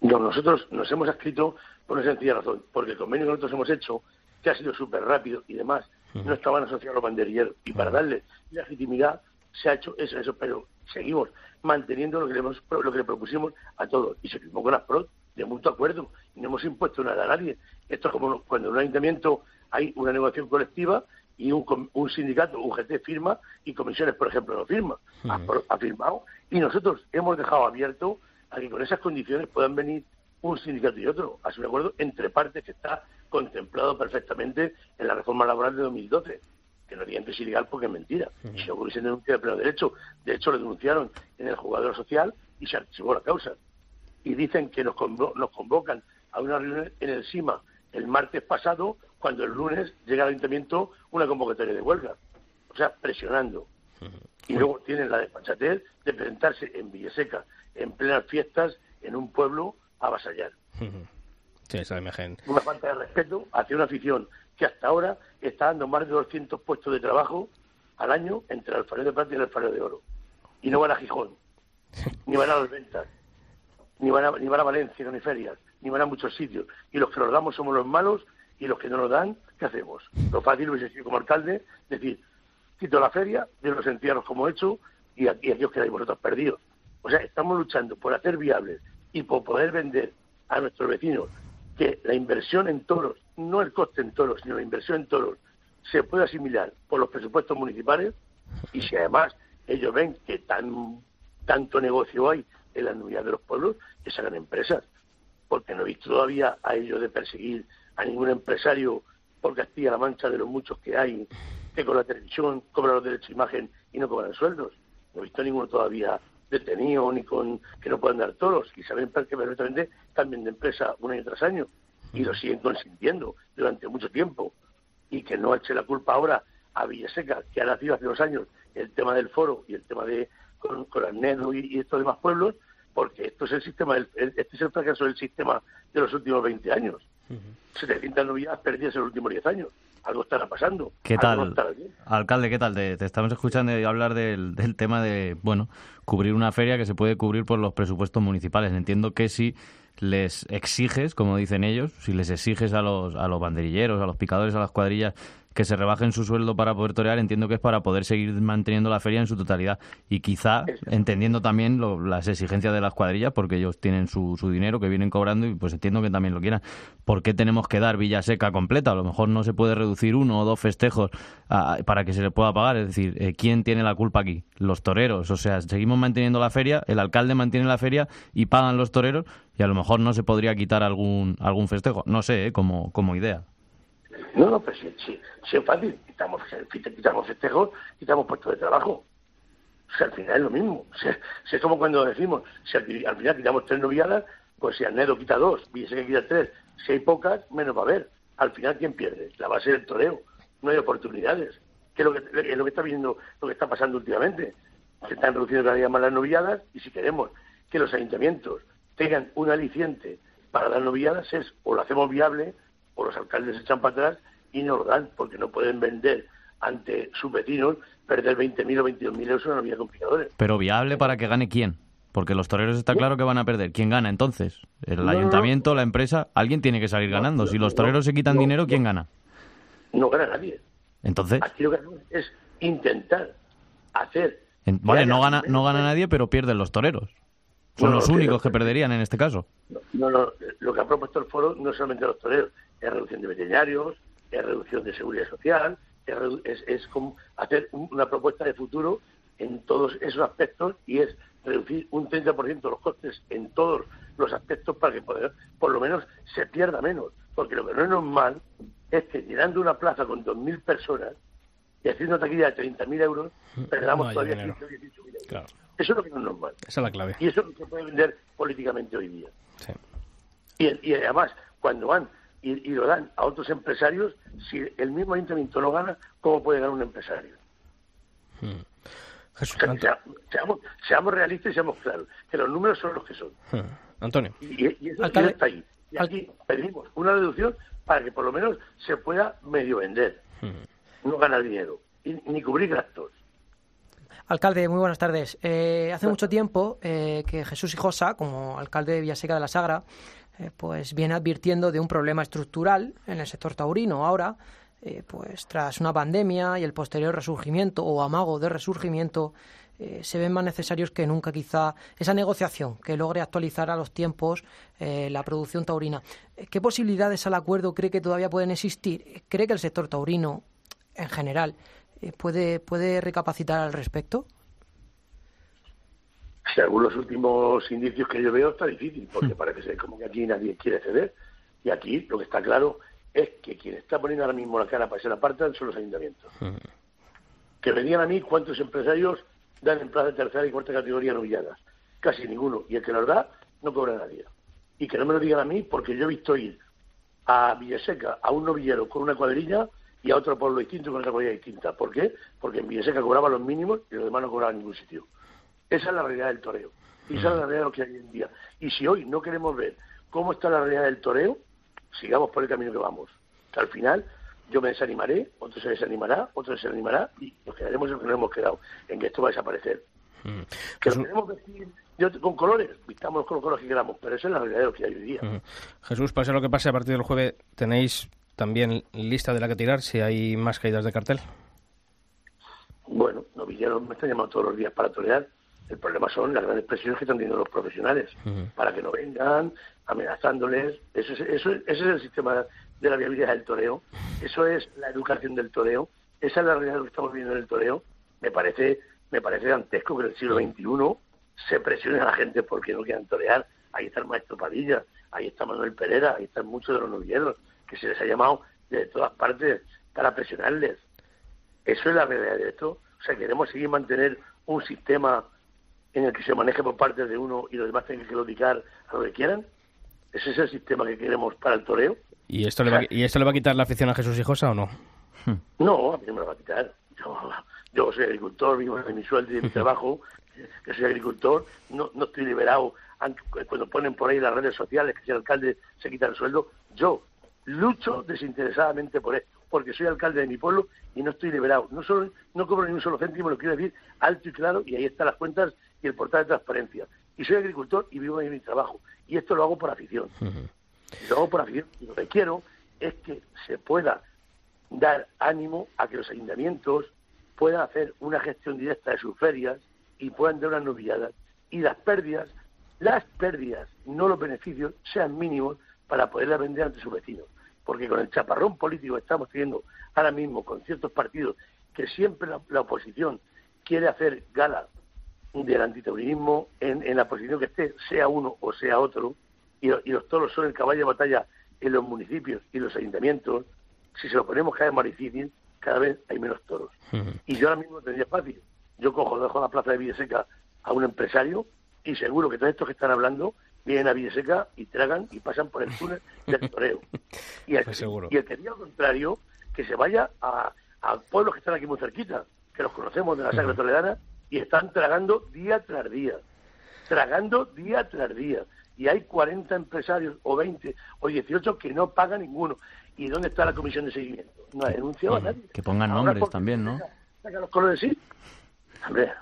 No, nosotros nos hemos escrito por una sencilla razón, porque el convenio que nosotros hemos hecho, que ha sido súper rápido y demás, no estaban asociados a los banderilleros. Y para darle legitimidad se ha hecho eso, eso, pero seguimos manteniendo lo que le, hemos- lo que le propusimos a todos. Y se firmó con ASPROD de mutuo acuerdo y no hemos impuesto nada a nadie. Esto es como cuando en un ayuntamiento hay una negociación colectiva y un, un sindicato, un GT firma y comisiones, por ejemplo, no firma. Ha firmado y nosotros hemos dejado abierto a que con esas condiciones puedan venir un sindicato y otro. Sido un acuerdo entre partes que está contemplado perfectamente en la reforma laboral de 2012 que no digan que es ilegal porque es mentira. Y si no hubiese denunciado de pleno derecho, de hecho lo denunciaron en el jugador social y se archivó la causa. Y dicen que nos, nos convocan a una reunión en el SIMA el martes pasado, cuando el lunes llega al ayuntamiento una convocatoria de huelga. O sea, presionando. Y luego tienen la despachatez de presentarse en Villaseca, en plenas fiestas, en un pueblo avasallar. Sí, esa imagen. Una falta de respeto hacia una afición que hasta ahora está dando más de 200 puestos de trabajo al año entre el alfarero de plata y el alfarero de oro. Y no van a Gijón, ni van a las ventas, ni van a, ni van a Valencia, ni ferias, ni van a muchos sitios. Y los que los damos somos los malos y los que no nos dan, ¿qué hacemos? Lo fácil hubiese sido como alcalde decir, quito la feria, de los entierros como he hecho y aquí, aquí os quedáis vosotros perdidos. O sea, estamos luchando por hacer viables y por poder vender a nuestros vecinos que la inversión en toros, no el coste en toros, sino la inversión en toros, se puede asimilar por los presupuestos municipales y si además ellos ven que tan tanto negocio hay en la unidad de los pueblos, que se empresas. Porque no he visto todavía a ellos de perseguir a ningún empresario por Castilla-La Mancha de los muchos que hay, que con la televisión cobran los derechos de imagen y no cobran sueldos. No he visto ninguno todavía detenido ni con que no puedan dar toros y saben que perfectamente cambian de empresa un año tras año y lo siguen consintiendo durante mucho tiempo. Y que no eche la culpa ahora a Villaseca que ha nacido hace dos años el tema del foro y el tema de con, con Arnedo y, estos demás pueblos porque esto es el sistema este es el fracaso del sistema de los últimos 20 años. Uh -huh. 700 novedades perdidas en los últimos 10 años algo estará pasando. ¿Qué tal? Alcalde, ¿qué tal? Te, te, estamos escuchando hablar del, del tema de, bueno, cubrir una feria que se puede cubrir por los presupuestos municipales. Entiendo que si les exiges, como dicen ellos, si les exiges a los, a los banderilleros, a los picadores, a las cuadrillas, que se rebajen su sueldo para poder torear, entiendo que es para poder seguir manteniendo la feria en su totalidad. Y quizá entendiendo también lo, las exigencias de las cuadrillas, porque ellos tienen su, su, dinero que vienen cobrando y pues entiendo que también lo quieran. ¿Por qué tenemos que dar Villaseca completa? A lo mejor no se puede reducir uno o dos festejos a, para que se le pueda pagar. Es decir, eh, ¿quién tiene la culpa aquí? Los toreros. O sea, seguimos manteniendo la feria, el alcalde mantiene la feria y pagan los toreros y a lo mejor no se podría quitar algún, algún festejo. No sé, ¿eh? como, como idea. No, no, pero si, si, si es fácil, quitamos, quitamos festejos, quitamos puestos de trabajo. O sea, al final es lo mismo. O es como cuando decimos, si al, al, final quitamos tres noviadas, pues si Arnedo quita dos, que quita tres, si hay pocas, menos va a haber. Al final, ¿quién pierde? La base del toreo. No hay oportunidades. ¿Qué es lo que, es lo que está viendo, lo que está pasando últimamente? Se están reduciendo cada día más las noviadas y si queremos que los ayuntamientos tengan un aliciente para las noviadas es o lo hacemos viable o los alcaldes se echan para atrás y no lo dan, porque no pueden vender ante sus vecinos perder 20.000 o 22.000 euros en una vía complicadores. Pero viable para que gane quién? Porque los toreros está claro que van a perder. ¿Quién gana entonces? ¿El no, ayuntamiento, no, la empresa? Alguien tiene que salir ganando. Si los toreros se quitan dinero, ¿quién gana? No gana nadie. Entonces. Aquí lo que es intentar hacer. En, vale, no gana, no gana nadie, pero pierden los toreros. Son los únicos que perderían en este caso. No, no, lo que ha propuesto el foro no es solamente los toreros, es reducción de veterinarios, es reducción de seguridad social, es, es, es como hacer una propuesta de futuro en todos esos aspectos y es reducir un 30% los costes en todos los aspectos para que poder, por lo menos se pierda menos. Porque lo que no es normal es que llenando una plaza con 2.000 personas y haciendo una taquilla de 30.000 euros, perdamos no todavía 15 o 18.000 euros. Claro. Eso es lo que no es normal. Esa es la clave. Y eso es lo que se puede vender políticamente hoy día. Sí. Y, y además, cuando van y, y, lo dan a otros empresarios, si el mismo ayuntamiento no gana, ¿cómo puede ganar un empresario? Hmm. Jesús, o sea, sea, seamos, seamos, realistas y seamos claros, que los números son los que son. Hmm. Antonio. Y, y eso Alcalde. está ahí. Y aquí pedimos una reducción para que por lo menos se pueda medio vender, hmm. no ganar dinero, y, ni cubrir gastos. Alcalde, muy buenas tardes. Eh, hace mucho tiempo eh, que Jesús Hijosa, como alcalde de Villaseca de la Sagra, eh, pues viene advirtiendo de un problema estructural en el sector taurino. Ahora, pues tras una pandemia y el posterior resurgimiento o amago de resurgimiento, se ven más necesarios que nunca quizá esa negociación que logre actualizar a los tiempos la producción taurina. ¿Qué posibilidades al acuerdo cree que todavía pueden existir? ¿Cree que el sector taurino, en general, puede, puede recapacitar al respecto? según los últimos indicios que yo veo, está difícil, porque parece ser como que aquí nadie quiere ceder. Y aquí lo que está claro es que quien está poniendo ahora mismo la cara para que se la apartan son los ayuntamientos. Que me digan a mí cuántos empresarios dan en plaza de tercera y cuarta categoría novilladas. Casi ninguno. Y el que los da, no cobra nadie. Y que no me lo digan a mí, porque yo he visto ir a Villaseca a un novillero con una cuadrilla y a otro pueblo distinto con otra cuadrilla distinta. ¿Por qué? Porque en Villaseca cobraba los mínimos y los demás no cobraban en ningún sitio. Esa es la realidad del toreo. Y esa es la realidad de lo que hay hoy en día. Y si hoy no queremos ver cómo está la realidad del toreo, sigamos por el camino que vamos. Que al final yo me desanimaré, otro se desanimará, otro se desanimará y nos quedaremos en lo que nos hemos quedado, en que esto va a desaparecer. Mm. Que lo queremos vestir yo- con colores, vistamos con los colores que queramos, pero esa es la realidad de lo que hay hoy día. Ujú. Jesús, pase lo que pase, a partir del jueves tenéis también lista de la que tirar si hay más caídas de cartel. Bueno, novilleros me están llamando todos los días para torear. El problema son las grandes presiones que están teniendo los profesionales para que no vengan, amenazándoles. Eso es, eso es- ese es el sistema de la viabilidad del toreo. Eso es la educación del toreo. Esa es la realidad que estamos viendo en el toreo. Me parece, me parece dantesco que en el siglo XXI se presione a la gente porque no quieran torear. Ahí está el maestro Padilla, ahí está Manuel Pereira, ahí están muchos de los novilleros que se les ha llamado de todas partes para presionarles. Eso es la realidad de esto. O sea, queremos seguir mantener un sistema en el que se maneje por parte de uno y los demás tengan que claudicar a lo que quieran. ¿Ese es el sistema que queremos para el toreo? ¿Y esto, le va, ¿Y esto le va a quitar la afición a Jesús Hijosa o no? No, a mí no me lo va a quitar. Yo, yo soy agricultor, vivo de mi sueldo y de mi trabajo, que soy agricultor, no, no estoy liberado. Aunque Cuando ponen por ahí las redes sociales que si el alcalde se quita el sueldo, yo lucho desinteresadamente por esto, porque soy alcalde de mi pueblo y no estoy liberado. No solo no cobro ni un solo céntimo, lo quiero decir alto y claro, y ahí están las cuentas y el portal de transparencia. Y soy agricultor y vivo de mi trabajo. Y esto lo hago por afición. Lo hago por afición. Y lo que quiero es que se pueda dar ánimo a que los ayuntamientos puedan hacer una gestión directa de sus ferias y puedan dar unas novilladas y las pérdidas, las pérdidas, no los beneficios, sean mínimos para poderlas vender ante sus vecinos. Porque con el chaparrón político que estamos teniendo ahora mismo con ciertos partidos que siempre la, la oposición quiere hacer gala del antitaurinismo en, en la posición que esté, sea uno o sea otro, y, lo- y los toros son el caballo de batalla en los municipios y los ayuntamientos, si se lo ponemos cada vez más difícil, cada vez hay menos toros. Y yo ahora mismo lo tendría fácil. Yo cojo, dejo la plaza de Villaseca a un empresario y seguro que todos estos que están hablando vienen a Villaseca y tragan y pasan por el túnel del toreo. Y el, Pues y el que diga lo contrario, que se vaya a, a pueblos que están aquí muy cerquita, que los conocemos de la Sacra Toledana, y están tragando día tras día. Tragando día tras día. Y hay 40 empresarios, o 20, o 18 que no pagan ninguno. ¿Y dónde está la comisión de seguimiento? No ha denunciado a nadie. Que pongan Ahora nombres también, ¿no? saca- saca los colores, sí. Hombre,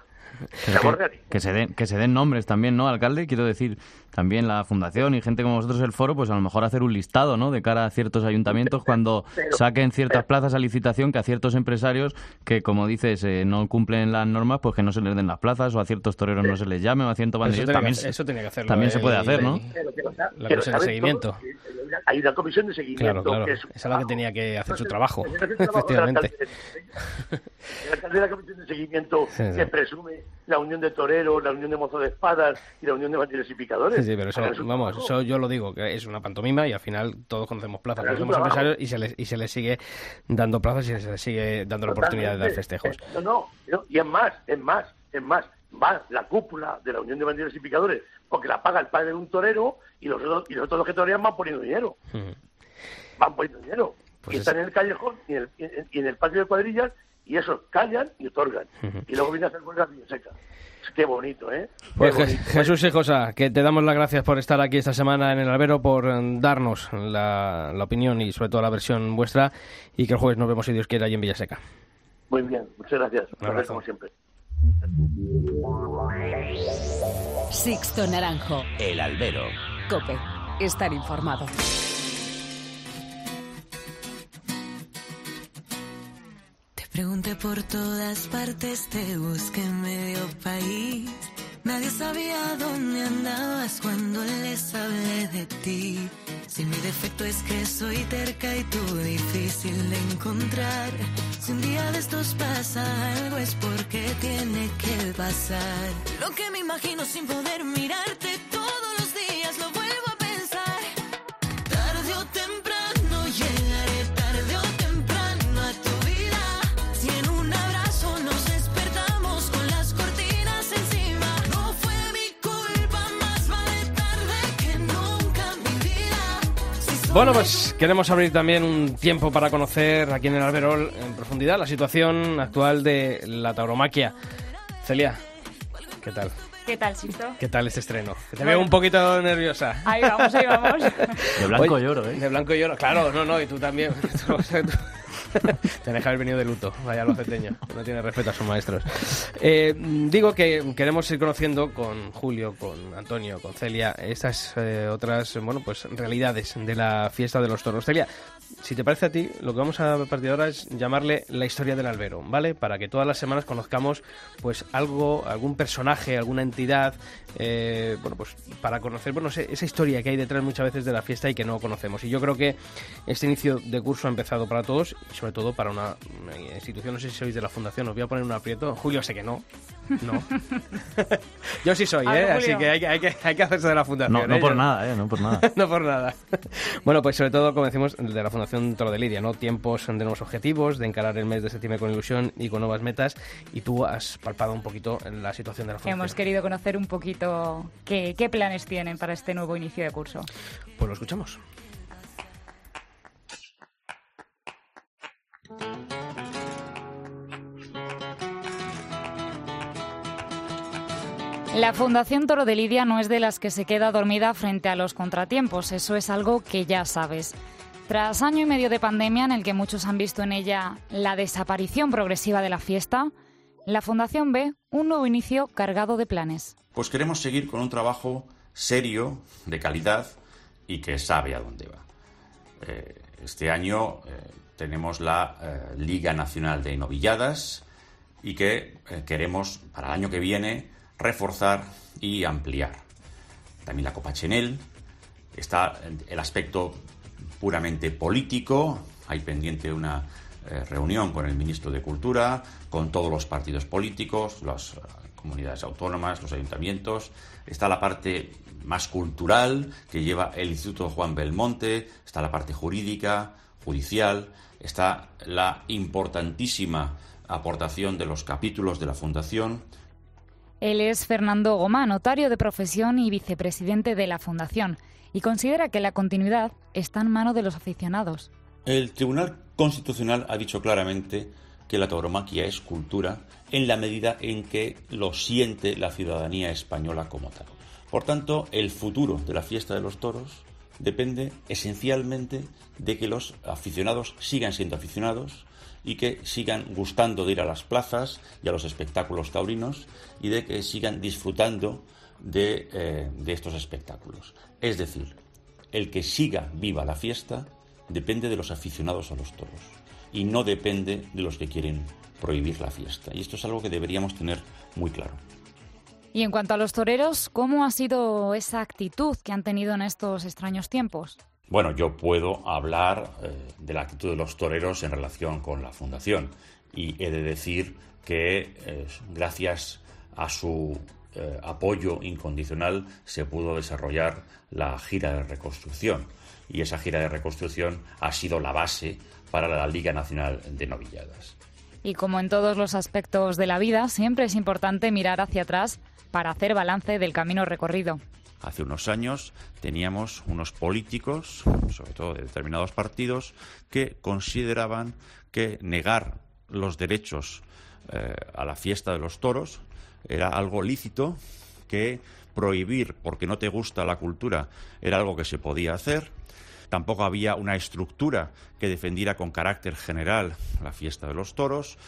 que se den, que se den nombres también, ¿no, alcalde? Quiero decir, también la fundación y gente como vosotros, el foro, pues a lo mejor hacer un listado, ¿no? De cara a ciertos ayuntamientos cuando Pero- saquen ciertas pero- plazas a licitación, que a ciertos empresarios que, como dices, eh, no cumplen las normas, pues que no se les den las plazas, o a ciertos toreros no se les llame, o a ciertos banderillos. También, que- eso tenía que hacerlo también se el- puede hacer, ¿no? pero La comisión de seguimiento. Hay una comisión de seguimiento. Claro, claro. que Esa es la que tenía que hacer su trabajo, efectivamente. alcalde de la comisión de seguimiento que presume la unión de toreros, la unión de mozos de espadas y la unión de banderas y picadores. Sí, sí, pero eso, Hagan su vamos, eso yo lo digo, que es una pantomima y al final todos conocemos plazas, conocemos empresarios y se les, y se les sigue dando plazas y se les sigue dando la oportunidad de dar festejos. Eh, No, no, no, y es más, es más, es más. Va la cúpula de la Unión de Banderas y Picadores, porque la paga el padre de un torero y los otros, y los otros que torean van poniendo dinero. Van poniendo dinero. Pues y es- están en el callejón y en el, y en el patio de cuadrillas y esos callan y otorgan. Y luego viene a hacer huelgas bien secas. Qué bonito, ¿eh? Qué Pues bonito. Jesús Hijosa, que te damos las gracias por estar aquí esta semana en el albero, por eh, darnos la, la opinión y sobre todo la versión vuestra y que el jueves nos vemos si Dios quiere allí en Villaseca. Muy bien, muchas gracias. Un abrazo. como siempre. Sixto Naranjo. El albero. Cope. Estar informado. Pregunté por todas partes, te busqué en medio país. Nadie sabía dónde andabas cuando les hablé de ti. Si mi defecto es que soy terca y tú difícil de encontrar. Si un día de estos pasa algo es porque tiene que pasar. Lo que me imagino sin poder mirarte todos Bueno, pues queremos abrir también un tiempo para conocer aquí en el Alberol en profundidad la situación actual de la tauromaquia. Celia, ¿qué tal? ¿Qué tal, Sisto? ¿Qué tal este estreno? Que te Bueno. veo un poquito nerviosa. Ahí vamos, ahí vamos. De blanco Oye, lloro, ¿eh? De blanco y oro, claro, no, no, y tú también. Tú- Tenés que haber venido de luto, vaya loceteño, que no tiene respeto a sus maestros. Eh, digo que queremos ir conociendo con Julio, con Antonio, con Celia, estas eh, otras, bueno, pues realidades de la fiesta de los toros. Celia, si te parece a ti, lo que vamos a partir de ahora es llamarle la historia del albero, ¿vale? Para que todas las semanas conozcamos, pues, algo, algún personaje, alguna entidad, eh, bueno, pues, para conocer, bueno, esa historia que hay detrás muchas veces de la fiesta y que no conocemos. Y yo creo que este inicio de curso ha empezado para todos y sobre todo para una, una institución, no sé si sois de la fundación, os voy a poner un aprieto. Julio sé que no, no. yo sí soy, A ver, ¿eh? Así que hay, que hay que hay que hacerse de la fundación. No, no ¿eh? por nada, ¿eh? No por nada. no por nada. Bueno, pues sobre todo, como decimos, de la Fundación Toro de Lidia, ¿no? Tiempos de nuevos objetivos, de encarar el mes de septiembre con ilusión y con nuevas metas. Y tú has palpado un poquito en la situación de la Fundación. Hemos querido conocer un poquito qué, qué planes tienen para este nuevo inicio de curso. Pues lo escuchamos. La Fundación Toro de Lidia no es de las que se queda dormida frente a los contratiempos, eso es algo que ya sabes. Tras año y medio de pandemia en el que muchos han visto en ella la desaparición progresiva de la fiesta, la Fundación ve un nuevo inicio cargado de planes. Pues queremos seguir con un trabajo serio, de calidad y que sabe a dónde va. Eh, este año eh, tenemos la eh, Liga Nacional de Novilladas y que eh, queremos para el año que viene reforzar y ampliar. También la Copa Chenel, está el aspecto puramente político, hay pendiente una eh, reunión con el ministro de Cultura, con todos los partidos políticos, las eh, comunidades autónomas, los ayuntamientos, está la parte más cultural que lleva el Instituto Juan Belmonte, está la parte jurídica, judicial, está la importantísima aportación de los capítulos de la Fundación, Él es Fernando Goma, notario de profesión y vicepresidente de la Fundación, y considera que la continuidad está en mano de los aficionados. El Tribunal Constitucional ha dicho claramente que la tauromaquia es cultura en la medida en que lo siente la ciudadanía española como tal. Por tanto, el futuro de la fiesta de los toros depende esencialmente de que los aficionados sigan siendo aficionados y que sigan gustando de ir a las plazas y a los espectáculos taurinos y de que sigan disfrutando de, eh, de estos espectáculos. Es decir, el que siga viva la fiesta depende de los aficionados a los toros y no depende de los que quieren prohibir la fiesta. Y esto es algo que deberíamos tener muy claro. Y en cuanto a los toreros, ¿cómo ha sido esa actitud que han tenido en estos extraños tiempos? Bueno, yo puedo hablar eh, de la actitud de los toreros en relación con la fundación y he de decir que eh, gracias a su eh, apoyo incondicional se pudo desarrollar la gira de reconstrucción y esa gira de reconstrucción ha sido la base para la Liga Nacional de Novilladas. Y como en todos los aspectos de la vida, siempre es importante mirar hacia atrás para hacer balance del camino recorrido. Hace unos años teníamos unos políticos, sobre todo de determinados partidos, que consideraban que negar los derechos eh, a la fiesta de los toros era algo lícito, que prohibir porque no te gusta la cultura era algo que se podía hacer. Tampoco había una estructura que defendiera con carácter general la fiesta de los toros.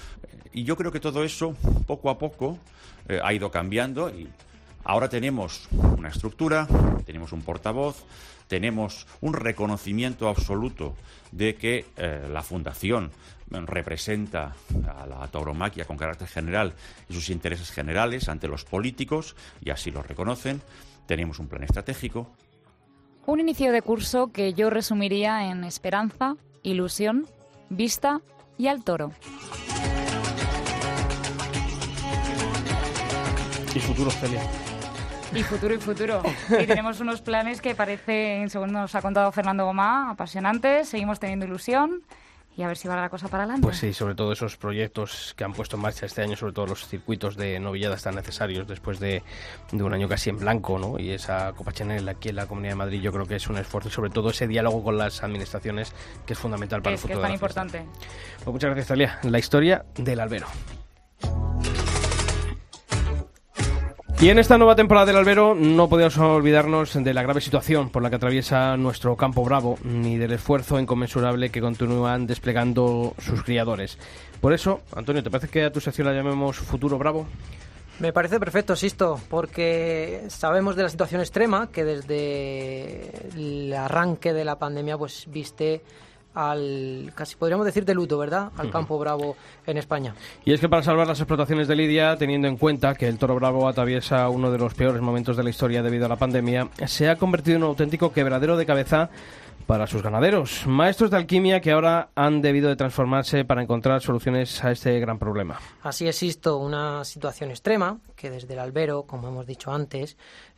Y yo creo que todo eso, poco a poco, eh, ha ido cambiando y Ahora tenemos una estructura, tenemos un portavoz, tenemos un reconocimiento absoluto de que eh, la fundación representa a la tauromaquia con carácter general y sus intereses generales ante los políticos, y así lo reconocen. Tenemos un plan estratégico. Un inicio de curso que yo resumiría en esperanza, ilusión, vista y al toro. Y futuro, Celia. Y futuro y futuro. Y tenemos unos planes que parecen, según nos ha contado Fernando Gomá, apasionantes. Seguimos teniendo ilusión y a ver si va la cosa para adelante. Pues sí, sobre todo esos proyectos que han puesto en marcha este año, sobre todo los circuitos de novilladas tan necesarios después de, un año casi en blanco, ¿no? Y esa Copa Chanel aquí en la Comunidad de Madrid yo creo que es un esfuerzo y sobre todo ese diálogo con las administraciones que es fundamental para el futuro. Que es tan importante. Pues muchas gracias, Talia. La historia del albero. Y en esta nueva temporada del albero no podemos olvidarnos de la grave situación por la que atraviesa nuestro campo bravo, ni del esfuerzo inconmensurable que continúan desplegando sus criadores. Por eso, Antonio, ¿te parece que a tu sección la llamemos Futuro Bravo? Me parece perfecto, Sisto, porque sabemos de la situación extrema que desde el arranque de la pandemia pues viste al, casi podríamos decir de luto, ¿verdad? Al campo bravo en España. Y es que para salvar las explotaciones de Lidia, teniendo en cuenta que el toro bravo atraviesa uno de los peores momentos de la historia debido a la pandemia, se ha convertido en un auténtico quebradero de cabeza para sus ganaderos, maestros de alquimia que ahora han debido de transformarse para encontrar soluciones a este gran problema. Así existe una situación extrema que desde el albero, como hemos dicho antes,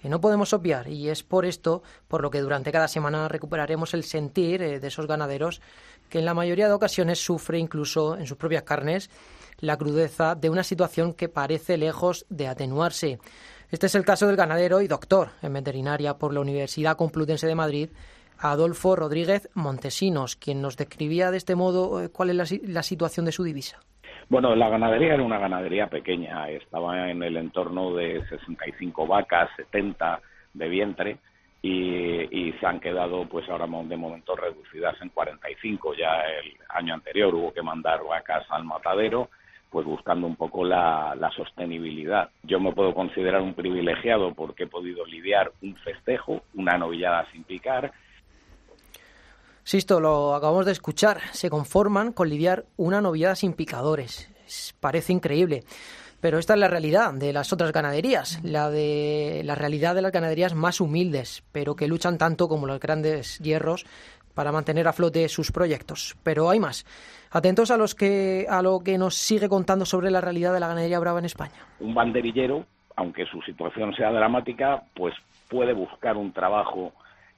no podemos obviar y es por esto por lo que durante cada semana recuperaremos el sentir eh, de esos ganaderos que en la mayoría de ocasiones sufre incluso en sus propias carnes la crudeza de una situación que parece lejos de atenuarse. Este es el caso del ganadero y doctor en veterinaria por la Universidad Complutense de Madrid, Adolfo Rodríguez Montesinos, quien nos describía de este modo eh, cuál es la, situación de su divisa. Bueno, la ganadería era una ganadería pequeña, estaba en el entorno de 65 vacas, 70 de vientre y, se han quedado pues ahora de momento reducidas en 45. Ya el año anterior hubo que mandar vacas al matadero pues buscando un poco la, sostenibilidad. Yo me puedo considerar un privilegiado porque he podido lidiar un festejo, una novillada sin picar, Sisto, lo acabamos de escuchar. Se conforman con lidiar una novillada sin picadores. parece increíble. Pero esta es la realidad de las otras ganaderías, la de la realidad de las ganaderías más humildes, pero que luchan tanto como los grandes hierros para mantener a flote sus proyectos. Pero hay más. Atentos a los que a lo que nos sigue contando sobre la realidad de la ganadería brava en España. Un banderillero, aunque su situación sea dramática, pues puede buscar un trabajo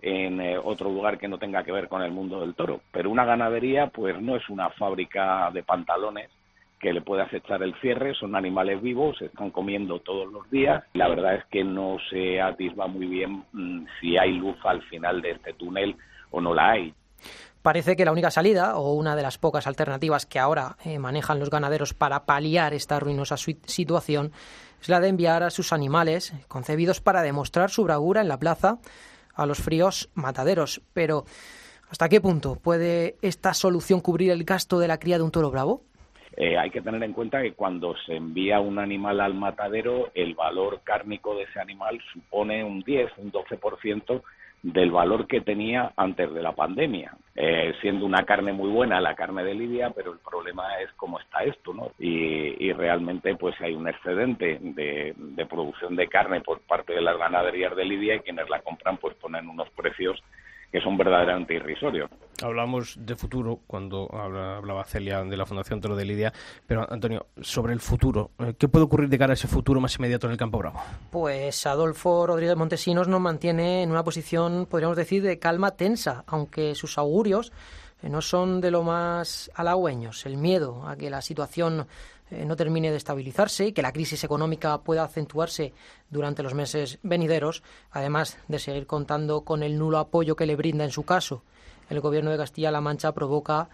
en eh, otro lugar que no tenga que ver con el mundo del toro. Pero una ganadería, pues no es una fábrica de pantalones que le puede acechar el cierre, son animales vivos, se están comiendo todos los días. La verdad es que no se atisba muy bien mm, si hay luz al final de este túnel o no la hay. Parece que la única salida, o una de las pocas alternativas que ahora eh, manejan los ganaderos para paliar esta ruinosa situación, es la de enviar a sus animales, concebidos para demostrar su bravura en la plaza, a los fríos mataderos. Pero, ¿hasta qué punto puede esta solución cubrir el gasto de la cría de un toro bravo? Eh, hay que tener en cuenta que cuando se envía un animal al matadero, el valor cárnico de ese animal supone un 10, un 12% del valor que tenía antes de la pandemia, eh, siendo una carne muy buena la carne de Lidia, pero el problema es cómo está esto, ¿no? Y, realmente pues hay un excedente de, de, producción de carne por parte de las ganaderías de Lidia y quienes la compran pues ponen unos precios que son verdaderamente irrisorios. Hablamos de futuro cuando hablaba Celia de la Fundación Toro de Lidia, pero Antonio, sobre el futuro, eh, ¿qué puede ocurrir de cara a ese futuro más inmediato en el Campo Bravo? Pues Adolfo Rodríguez Montesinos nos mantiene en una posición, podríamos decir, de calma tensa, aunque sus augurios eh, no son de lo más halagüeños. El miedo a que la situación eh, no termine de estabilizarse y que la crisis económica pueda acentuarse durante los meses venideros, además de seguir contando con el nulo apoyo que le brinda en su caso el gobierno de Castilla-La Mancha, provoca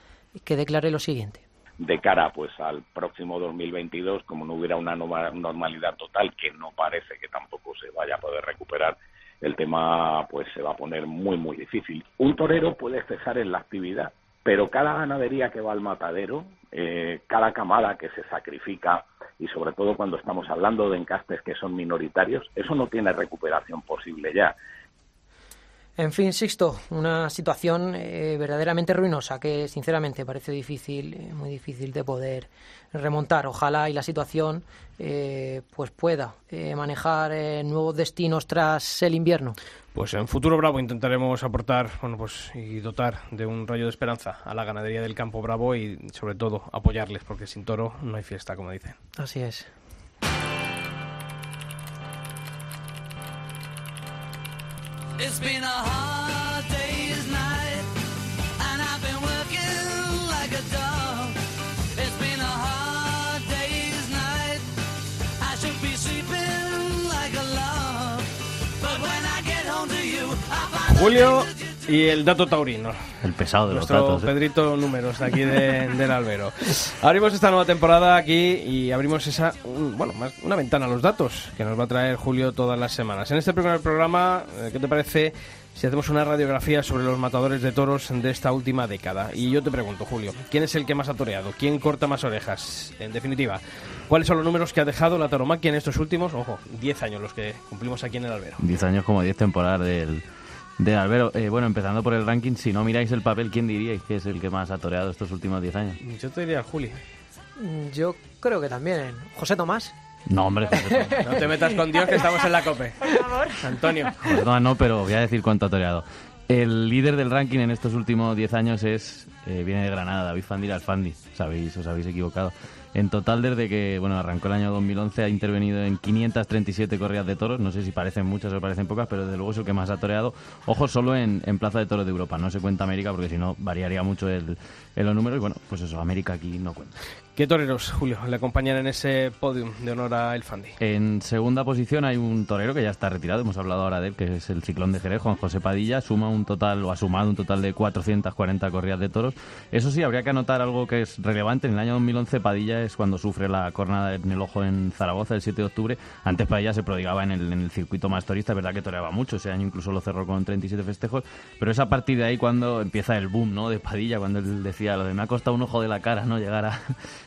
que declare lo siguiente de cara pues al próximo 2022 como no hubiera una normalidad total que no parece que tampoco se vaya a poder recuperar el tema pues se va a poner muy muy difícil un torero puede cejar en la actividad pero cada ganadería que va al matadero, eh, cada camada que se sacrifica, y sobre todo cuando estamos hablando de encastes que son minoritarios, eso no tiene recuperación posible ya. En fin, Sixto, una situación eh, verdaderamente ruinosa que sinceramente parece difícil, eh, muy difícil de poder remontar. Ojalá y la situación eh, pues pueda manejar nuevos destinos tras el invierno. Pues en Futuro Bravo intentaremos aportar bueno, pues, y dotar de un rayo de esperanza a la ganadería del Campo Bravo y sobre todo apoyarles, porque sin toro no hay fiesta, como dicen. Así es. It's been a hard day's night, and I've been working like a dog. It's been a hard day's night, I should be sleeping like a log. But when I get home to you, I find Julio y el dato taurino. El pesado de Nuestro los datos. ¿eh? Pedrito Números de aquí de, del Albero. Abrimos esta nueva temporada aquí y abrimos esa, bueno, más, una ventana a los datos que nos va a traer Julio todas las semanas. En este primer programa, eh, ¿qué te parece si hacemos una radiografía sobre los matadores de toros de esta última década? Y yo te pregunto, Julio, ¿quién es el que más ha toreado? ¿Quién corta más orejas? En definitiva, ¿cuáles son los números que ha dejado la tauromaquia en estos últimos, ojo, 10 años los que cumplimos aquí en el Albero? 10 años como 10 temporadas del de Albero, eh, bueno, empezando por el ranking, si no miráis el papel, ¿quién diríais que es el que más ha toreado estos últimos 10 años? Yo te diría Juli. Mm, yo creo que también. ¿José Tomás? No, hombre, José Tomás. no te metas con Dios que estamos en la COPE. Por favor. Antonio. José Tomás no, pero voy a decir cuánto ha toreado. El líder del ranking en estos últimos 10 años es eh, viene de Granada, David Fandi Alfandi. Sabéis, os habéis equivocado. En total, desde que bueno arrancó el año 2011, ha intervenido en 537 corridas de toros. No sé si parecen muchas o parecen pocas, pero desde luego es el que más ha toreado. Ojo, solo en, Plaza de Toros de Europa. No se cuenta América porque si no variaría mucho el, el número. Y bueno, pues eso, América aquí no cuenta. ¿Qué toreros, Julio, le acompañan en ese podium de honor a El Fandi? En segunda posición hay un torero que ya está retirado, hemos hablado ahora de él, que es el Ciclón de Jerez, Juan José Padilla, suma un total, o ha sumado un total de 440 corridas de toros. Eso sí, habría que anotar algo que es relevante. En el año 2011 Padilla es cuando sufre la cornada en el ojo en Zaragoza el 7 de octubre. Antes Padilla se prodigaba en el, circuito más torista, es verdad que toreaba mucho, ese año incluso lo cerró con 37 festejos, pero es a partir de ahí cuando empieza el boom ¿no? de Padilla, cuando él decía lo de me ha costado un ojo de la cara, ¿no? Llegar a,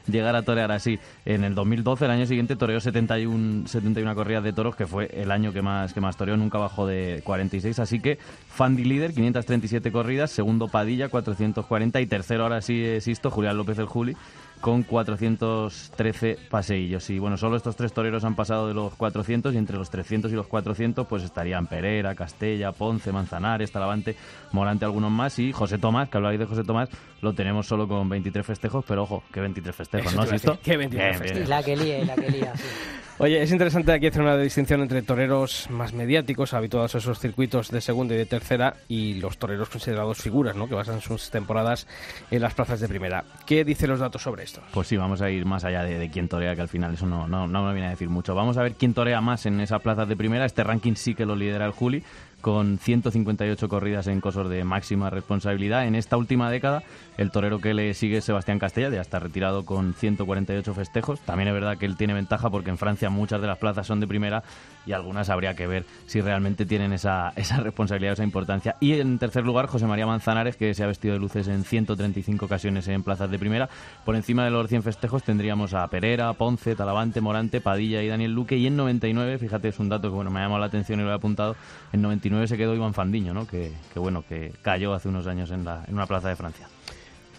llegar a torear así. En el 2012, el año siguiente, toreó 71, 71 corridas de toros, que fue el año que más, que más toreó, nunca bajó de 46. Así que Fandi líder, 537 corridas, segundo Padilla, 440 y tercero, ahora sí, existo, Julián López el Juli, con 413 paseillos. Y bueno, solo estos tres toreros han pasado de los 400 y entre los 300 y los 400 pues estarían Pereira, Castella, Ponce, Manzanares, Talavante, Morante, algunos más y José Tomás, que hablabais de José Tomás, lo tenemos solo con 23 festejos, pero ojo, que 23 festejos, ¿no has visto? ¿Qué 23 festejos? La que lía, la que lía, sí. Oye, es interesante aquí hacer una distinción entre toreros más mediáticos, habituados a esos circuitos de segunda y de tercera, y los toreros considerados figuras, ¿no? Que basan sus temporadas en las plazas de primera. ¿Qué dicen los datos sobre esto? Pues sí, vamos a ir más allá de, de quién torea, que al final eso no, no, no me viene a decir mucho. Vamos a ver quién torea más en esas plazas de primera. Este ranking sí que lo lidera el Juli, con 158 corridas en cosos de máxima responsabilidad. En esta última década, el torero que le sigue Sebastián Castella, ya está retirado con 148 festejos. También es verdad que él tiene ventaja porque en Francia muchas de las plazas son de primera y algunas habría que ver si realmente tienen esa, esa responsabilidad, esa importancia. Y en tercer lugar, José María Manzanares, que se ha vestido de luces en 135 ocasiones en plazas de primera. Por encima de los 100 festejos tendríamos a Pereira, Ponce, Talavante, Morante, Padilla y Daniel Luque. Y en 99, fíjate, es un dato que bueno me ha llamado la atención y lo he apuntado, en 99 se quedó Iván Fandiño, ¿no? que, que bueno, que cayó hace unos años en, la, en una plaza de Francia.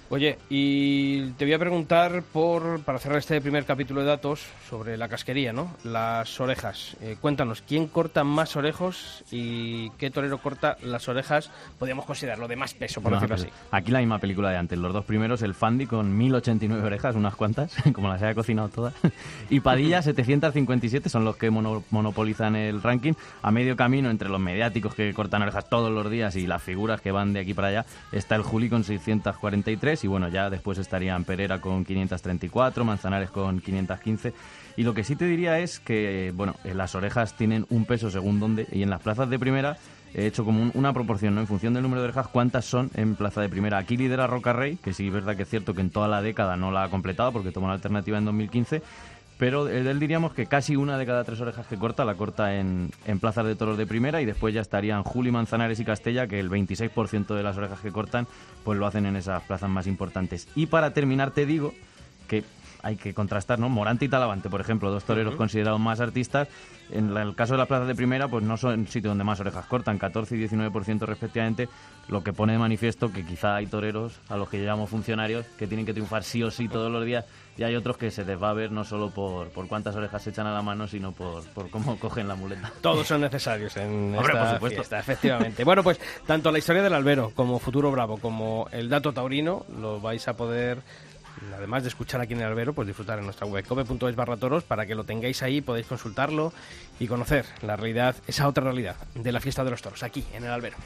Oye, y te voy a preguntar por, para cerrar este primer capítulo de datos sobre la casquería, ¿no? Las orejas. Eh, cuéntanos, ¿quién corta más orejos y qué torero corta las orejas? Podríamos considerarlo de más peso, por No, decirlo así. Aquí la misma película de antes. Los dos primeros, el Fandi con 1089 orejas, unas cuantas, como las haya cocinado todas. Y Padilla, 757, son los que mono- monopolizan el ranking. A medio camino entre los mediáticos que cortan orejas todos los días y las figuras que van de aquí para allá, está el Juli con 643. Y bueno, ya después estarían Pereira con 534, Manzanares con 515. Y lo que sí te diría es que, bueno, eh, las orejas tienen un peso según dónde. Y en las plazas de primera he hecho como un- una proporción, ¿no? En función del número de orejas, cuántas son en plaza de primera. Aquí lidera Roca Rey, que sí es verdad que es cierto que en toda la década no la ha completado porque tomó la alternativa en 2015. Pero él diríamos que casi una de cada tres orejas que corta la corta en, en plazas de toros de primera y después ya estarían Juli, Manzanares y Castella, que el 26% de las orejas que cortan pues lo hacen en esas plazas más importantes. Y para terminar te digo que hay que contrastar, ¿no? Morante y Talavante, por ejemplo, dos toreros considerados más artistas. En el caso de la plaza de primera, pues no son sitios donde más orejas cortan, 14 y 19% respectivamente, lo que pone de manifiesto que quizá hay toreros a los que llamamos funcionarios que tienen que triunfar sí o sí todos los días y hay otros que se les va a ver no solo por, por cuántas orejas se echan a la mano, sino por, por cómo cogen la muleta. Todos son necesarios en Hombre, esta por supuesto. fiesta, efectivamente. bueno, pues tanto la historia del albero como Futuro Bravo como el dato taurino lo vais a poder además de escuchar aquí en el albero, pues disfrutar en nuestra web cope.es barra toros para que lo tengáis ahí, podéis consultarlo y conocer la realidad, esa otra realidad de la fiesta de los toros, aquí en el albero.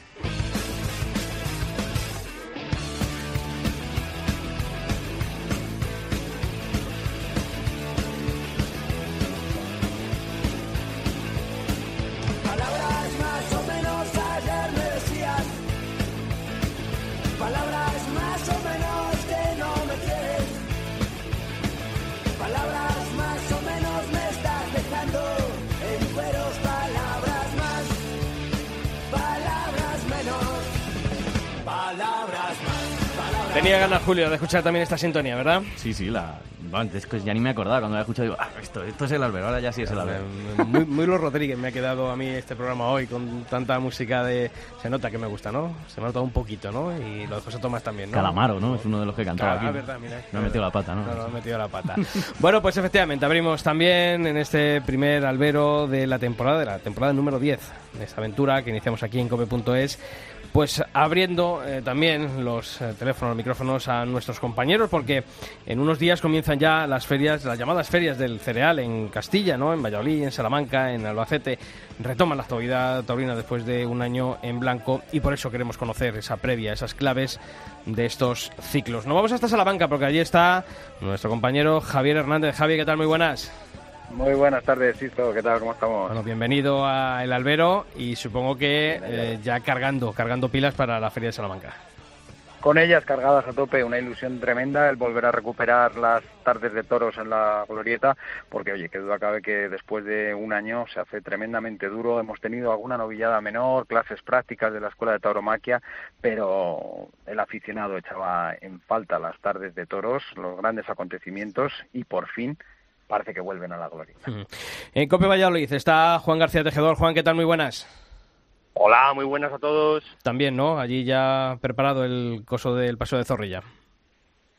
Tenía ganas, Julio, de escuchar también esta sintonía, ¿verdad? Sí, sí, la... bueno, es que ya ni me acordaba cuando la he escuchado. Digo, ah, esto, esto es el albero, ahora ya sí es el albero. Muy, muy Los Rodríguez me ha quedado a mí este programa hoy con tanta música de... Se nota que me gusta, ¿no? Se me nota un poquito, ¿no? Y lo de José Tomás también, ¿no? Calamaro, ¿no? Es uno de los que cantaba Claro, aquí. verdad, mira, no ha metido la pata, ¿no? No, no, ha metido la pata. bueno, pues efectivamente, abrimos también en este primer albero de la temporada, de la temporada número 10 de esta aventura que iniciamos aquí en cope.es. Pues abriendo eh, también los eh, teléfonos, micrófonos a nuestros compañeros, porque en unos días comienzan ya las ferias, las llamadas ferias del cereal en Castilla, ¿no? En Valladolid, en Salamanca, en Albacete. Retoman la actividad taurina después de un año en blanco y por eso queremos conocer esa previa, esas claves de estos ciclos. Nos vamos hasta Salamanca porque allí está nuestro compañero Javier Hernández. Javier, ¿qué tal? Muy buenas. Muy buenas tardes, Sisto. ¿Qué tal? ¿Cómo estamos? Bueno, bienvenido a El Albero y supongo que eh, ya cargando, cargando pilas para la Feria de Salamanca. Con ellas cargadas a tope, una ilusión tremenda el volver a recuperar las tardes de toros en la glorieta, porque oye, que duda cabe que después de un año se hace tremendamente duro. Hemos tenido alguna novillada menor, clases prácticas de la escuela de tauromaquia, pero el aficionado echaba en falta las tardes de toros, los grandes acontecimientos y por fin parece que vuelven a la gloria. En Cope Valladolid está Juan García Tejedor. Juan, ¿qué tal? Muy buenas. Hola, muy buenas a todos. También, ¿no? Allí ya preparado el coso del Paso de Zorrilla.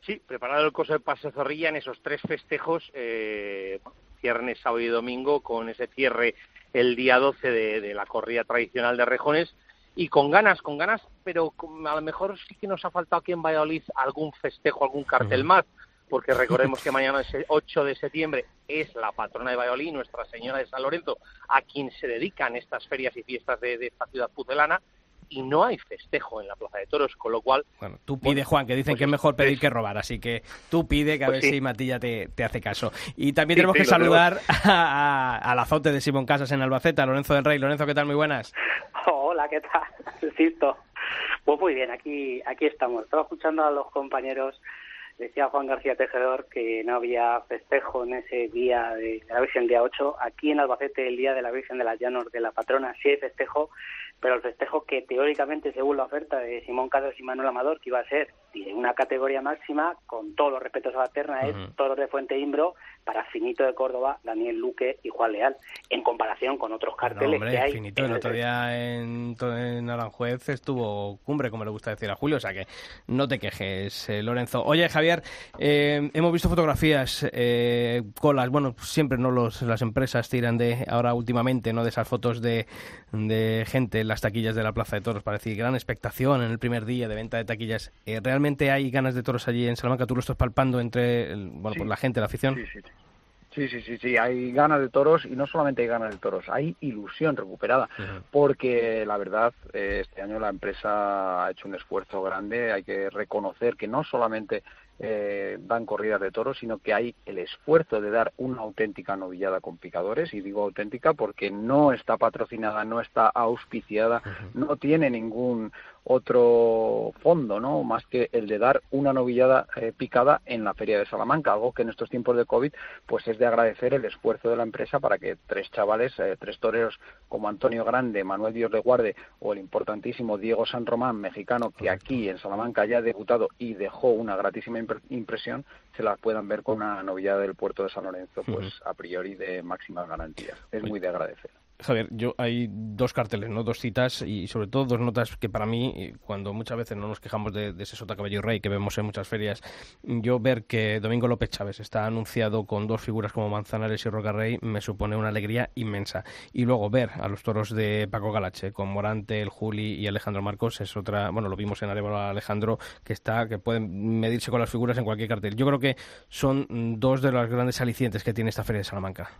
Sí, preparado el coso de Paso de Zorrilla en esos tres festejos, eh, viernes, sábado y domingo, con ese cierre el día 12 de, de la corrida tradicional de Rejones y con ganas, con ganas, pero a lo mejor sí que nos ha faltado aquí en Valladolid algún festejo, algún cartel más, porque recordemos que mañana es el 8 de septiembre es la patrona de Valladolid, Nuestra Señora de San Lorenzo, a quien se dedican estas ferias y fiestas de, de esta ciudad pucelana, y no hay festejo en la Plaza de Toros, con lo cual... Bueno, tú pide, Juan, que dicen que es mejor pedir que robar, así que tú pide que a Pues ver sí. si Matilla te, te hace caso. Y también Sí, tenemos sí, que saludar a- a- al azote de Simón Casas en Albacete, a Lorenzo del Rey. Lorenzo, ¿qué tal? Muy buenas. Hola, ¿qué tal? Sisto. Pues muy bien, aquí, aquí estamos. Estaba escuchando a los compañeros. Decía Juan García Tejedor que no había festejo en ese día de la Virgen día 8. Aquí en Albacete, el día de la Virgen de las Llanos de la Patrona, sí hay festejo, pero el festejo que teóricamente, según la oferta de Simón Casas y Manuel Amador, que iba a ser de una categoría máxima, con todos los respetos a la terna, es toros de Fuente Imbro para Finito de Córdoba, Daniel Luque y Juan Leal, en comparación con otros No, carteles hombre, que hay. finito. El otro día en, Aranjuez estuvo cumbre, como le gusta decir a Julio, o sea que no te quejes, eh, Lorenzo. Oye, Javier, eh, hemos visto fotografías, eh, colas, bueno, siempre no los, las empresas tiran de, ahora últimamente, no de esas fotos de, de gente en las taquillas de la Plaza de Toros, para decir, gran expectación en el primer día de venta de taquillas. Eh, ¿Realmente hay ganas de toros allí en Salamanca? ¿Tú lo estás palpando entre el- bueno, Sí. pues la gente, la afición? Sí, sí, sí. Sí, sí, sí, sí, hay ganas de toros y no solamente hay ganas de toros, hay ilusión recuperada, porque la verdad eh, este año la empresa ha hecho un esfuerzo grande, hay que reconocer que no solamente eh, dan corridas de toros, sino que hay el esfuerzo de dar una auténtica novillada con picadores, y digo auténtica porque no está patrocinada, no está auspiciada, no tiene ningún otro fondo, ¿no? Más que el de dar una novillada eh, picada en la Feria de Salamanca, algo que en estos tiempos de COVID, pues es de agradecer el esfuerzo de la empresa para que tres chavales, eh, tres toreros como Antonio Grande, Manuel Dios le guarde o el importantísimo Diego San Román, mexicano, que aquí en Salamanca ya ha debutado y dejó una gratísima impresión se la puedan ver con una novillada del puerto de San Lorenzo, pues a priori de máximas garantías. Es muy de agradecer. Javier, yo hay dos carteles, ¿no? Dos citas y sobre todo dos notas que para mí, cuando muchas veces no nos quejamos de, ese Sota Caballo Rey que vemos en muchas ferias, yo ver que Domingo López Chávez está anunciado con dos figuras como Manzanares y Roca Rey me supone una alegría inmensa. Y luego ver a los toros de Paco Galache con Morante, el Juli y Alejandro Marcos es otra, bueno, lo vimos en Arevalo Alejandro, que está, que pueden medirse con las figuras en cualquier cartel. Yo creo que son dos de los grandes alicientes que tiene esta feria de Salamanca.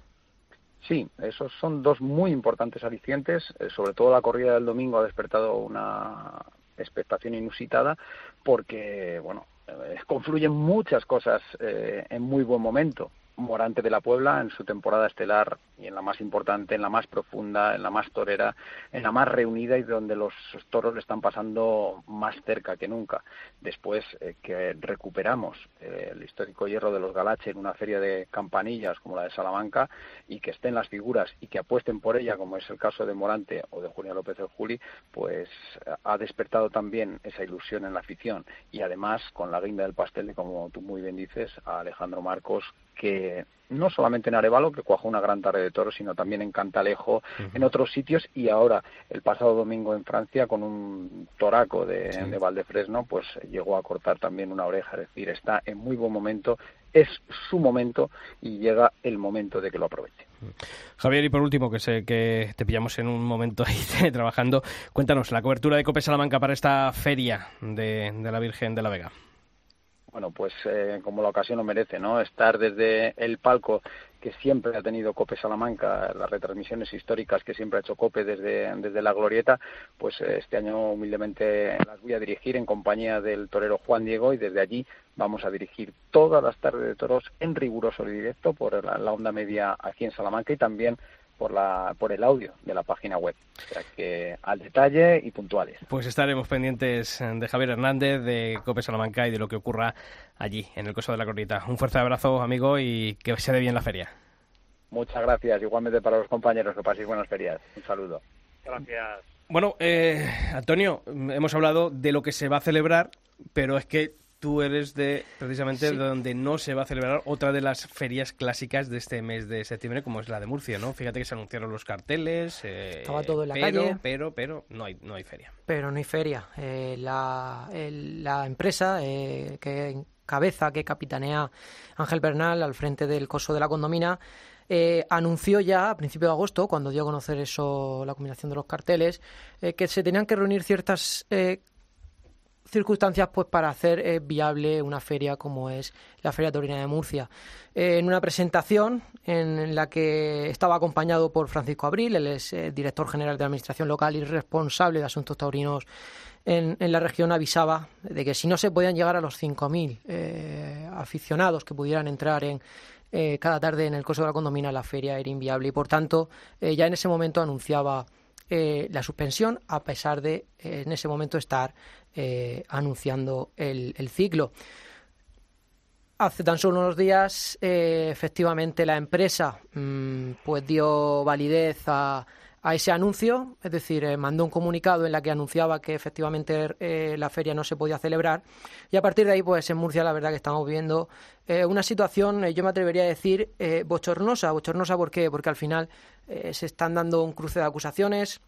Sí, esos son dos muy importantes alicientes. Eh, sobre todo la corrida del domingo ha despertado una expectación inusitada porque, bueno, eh, confluyen muchas cosas eh, en muy buen momento. Morante de la Puebla en su temporada estelar y en la más importante, en la más profunda, en la más torera, en la más reunida y donde los toros le están pasando más cerca que nunca. Después eh, que recuperamos eh, el histórico hierro de los Galache en una feria de campanillas como la de Salamanca y que estén las figuras y que apuesten por ella, como es el caso de Morante o de Julia López del Juli, pues ha despertado también esa ilusión en la afición y además con la guinda del pastel, como tú muy bien dices, a Alejandro Marcos que no solamente en Arevalo, que cuajó una gran tarde de toros, sino también en Cantalejo, en otros sitios, y ahora, el pasado domingo en Francia, con un toraco de, de, Valdefresno, pues llegó a cortar también una oreja, es decir, está en muy buen momento, es su momento y llega el momento de que lo aproveche. Javier, y por último, que sé que te pillamos en un momento ahí trabajando, cuéntanos la cobertura de Cope Salamanca para esta feria de la Virgen de la Vega bueno, pues eh, como la ocasión lo merece, ¿no? Estar desde el palco que siempre ha tenido Cope Salamanca, las retransmisiones históricas que siempre ha hecho Cope desde, desde la Glorieta, pues eh, este año humildemente las voy a dirigir en compañía del torero Juan Diego y desde allí vamos a dirigir todas las tardes de toros en riguroso directo por la, la onda media aquí en Salamanca y también por, la, por el audio de la página web. O sea que al detalle y puntuales. Pues estaremos pendientes de Javier Hernández, de Cope Salamanca y de lo que ocurra allí, en el Coso de la Cornita. Un fuerte abrazo, amigo, y que se dé bien la feria. Muchas gracias. Igualmente para los compañeros, que paséis buenas ferias. Un saludo. Gracias. Bueno, eh, Antonio, hemos hablado de lo que se va a celebrar, pero es que tú eres de precisamente donde no se va a celebrar otra de las ferias clásicas de este mes de septiembre, como es la de Murcia, ¿no? Fíjate que se anunciaron los carteles. Eh, Estaba todo en la pero, calle. Pero, pero, no hay, no hay feria. Pero no hay feria. Eh, la, la, empresa eh, que encabeza, que capitanea Ángel Bernal al frente del coso de la condomina, eh, anunció ya a principios de agosto, cuando dio a conocer eso, la combinación de los carteles, eh, que se tenían que reunir ciertas eh, circunstancias pues para hacer eh, viable una feria como es la Feria Torina de Murcia. Eh, en una presentación en la que estaba acompañado por Francisco Abril, él es eh, director general de Administración Local y responsable de Asuntos Taurinos en, en, la región, avisaba de que si no se podían llegar a los 5.000 aficionados que pudieran entrar en, cada tarde en el coso de la condomina, la feria era inviable y por tanto ya en ese momento anunciaba eh, la suspensión a pesar de eh, en ese momento estar eh, anunciando el, ciclo. Hace tan solo unos días, efectivamente, la empresa mmm, pues dio validez a, a ese anuncio, es decir, eh, mandó un comunicado en la que anunciaba que efectivamente eh, la feria no se podía celebrar y a partir de ahí, pues en Murcia la verdad que estamos viendo eh, una situación, yo me atrevería a decir, bochornosa. Bochornosa ¿por qué? Porque al final se están dando un cruce de acusaciones,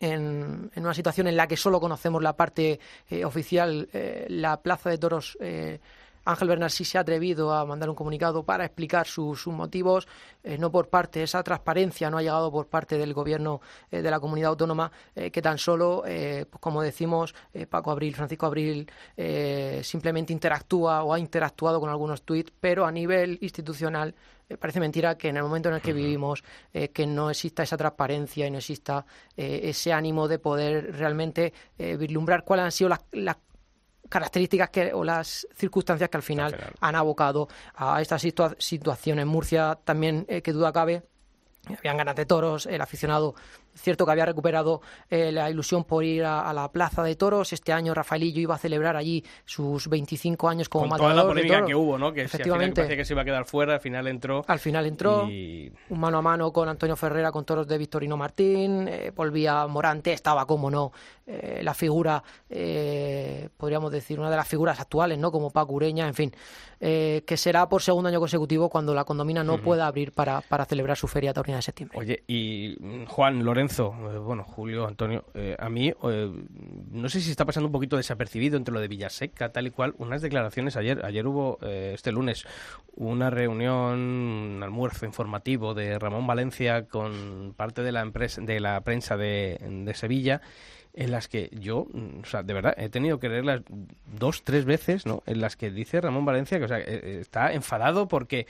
en, una situación en la que solo conocemos la parte eh, oficial, eh, la plaza de toros eh, Ángel Bernal sí se ha atrevido a mandar un comunicado para explicar sus motivos, eh, no por parte, esa transparencia no ha llegado por parte del gobierno eh, de la comunidad autónoma, eh, que tan solo, pues como decimos, Paco Abril, Francisco Abril, simplemente interactúa o ha interactuado con algunos tuits, pero a nivel institucional parece mentira que en el momento en el que vivimos que no exista esa transparencia y no exista ese ánimo de poder realmente vislumbrar cuáles han sido las, las características que, o las circunstancias que al final han abocado a esta situación. En Murcia también, eh, que duda cabe, habían ganas de toros, el aficionado Cierto que había recuperado eh, la ilusión por ir a, la Plaza de Toros. Este año Rafaelillo iba a celebrar allí sus 25 años como Con toda la polémica que hubo, ¿no? Que efectivamente parecía que se iba a quedar fuera, al final entró. Al final entró. Un mano a mano con Antonio Ferrera con toros de Victorino Martín. Eh, volvía Morante, estaba, como no, eh, la figura, eh, podríamos decir, una de las figuras actuales, ¿no? Como Paco Ureña, en fin. Que será por segundo año consecutivo cuando la condomina no pueda abrir para, para, celebrar su feria taurina de septiembre. Oye, y mm, Juan, Lorenzo, eh, bueno, Julio, Antonio, eh, a mí no sé si está pasando un poquito desapercibido entre lo de Villaseca, tal y cual, unas declaraciones ayer, ayer hubo, este lunes, una reunión, un almuerzo informativo de Ramón Valencia con parte de la, empresa, de la prensa de, Sevilla en las que yo, o sea, de verdad, he tenido que leerlas dos, tres veces, ¿no? En las que dice Ramón Valencia que, o sea, eh, eh, está enfadado porque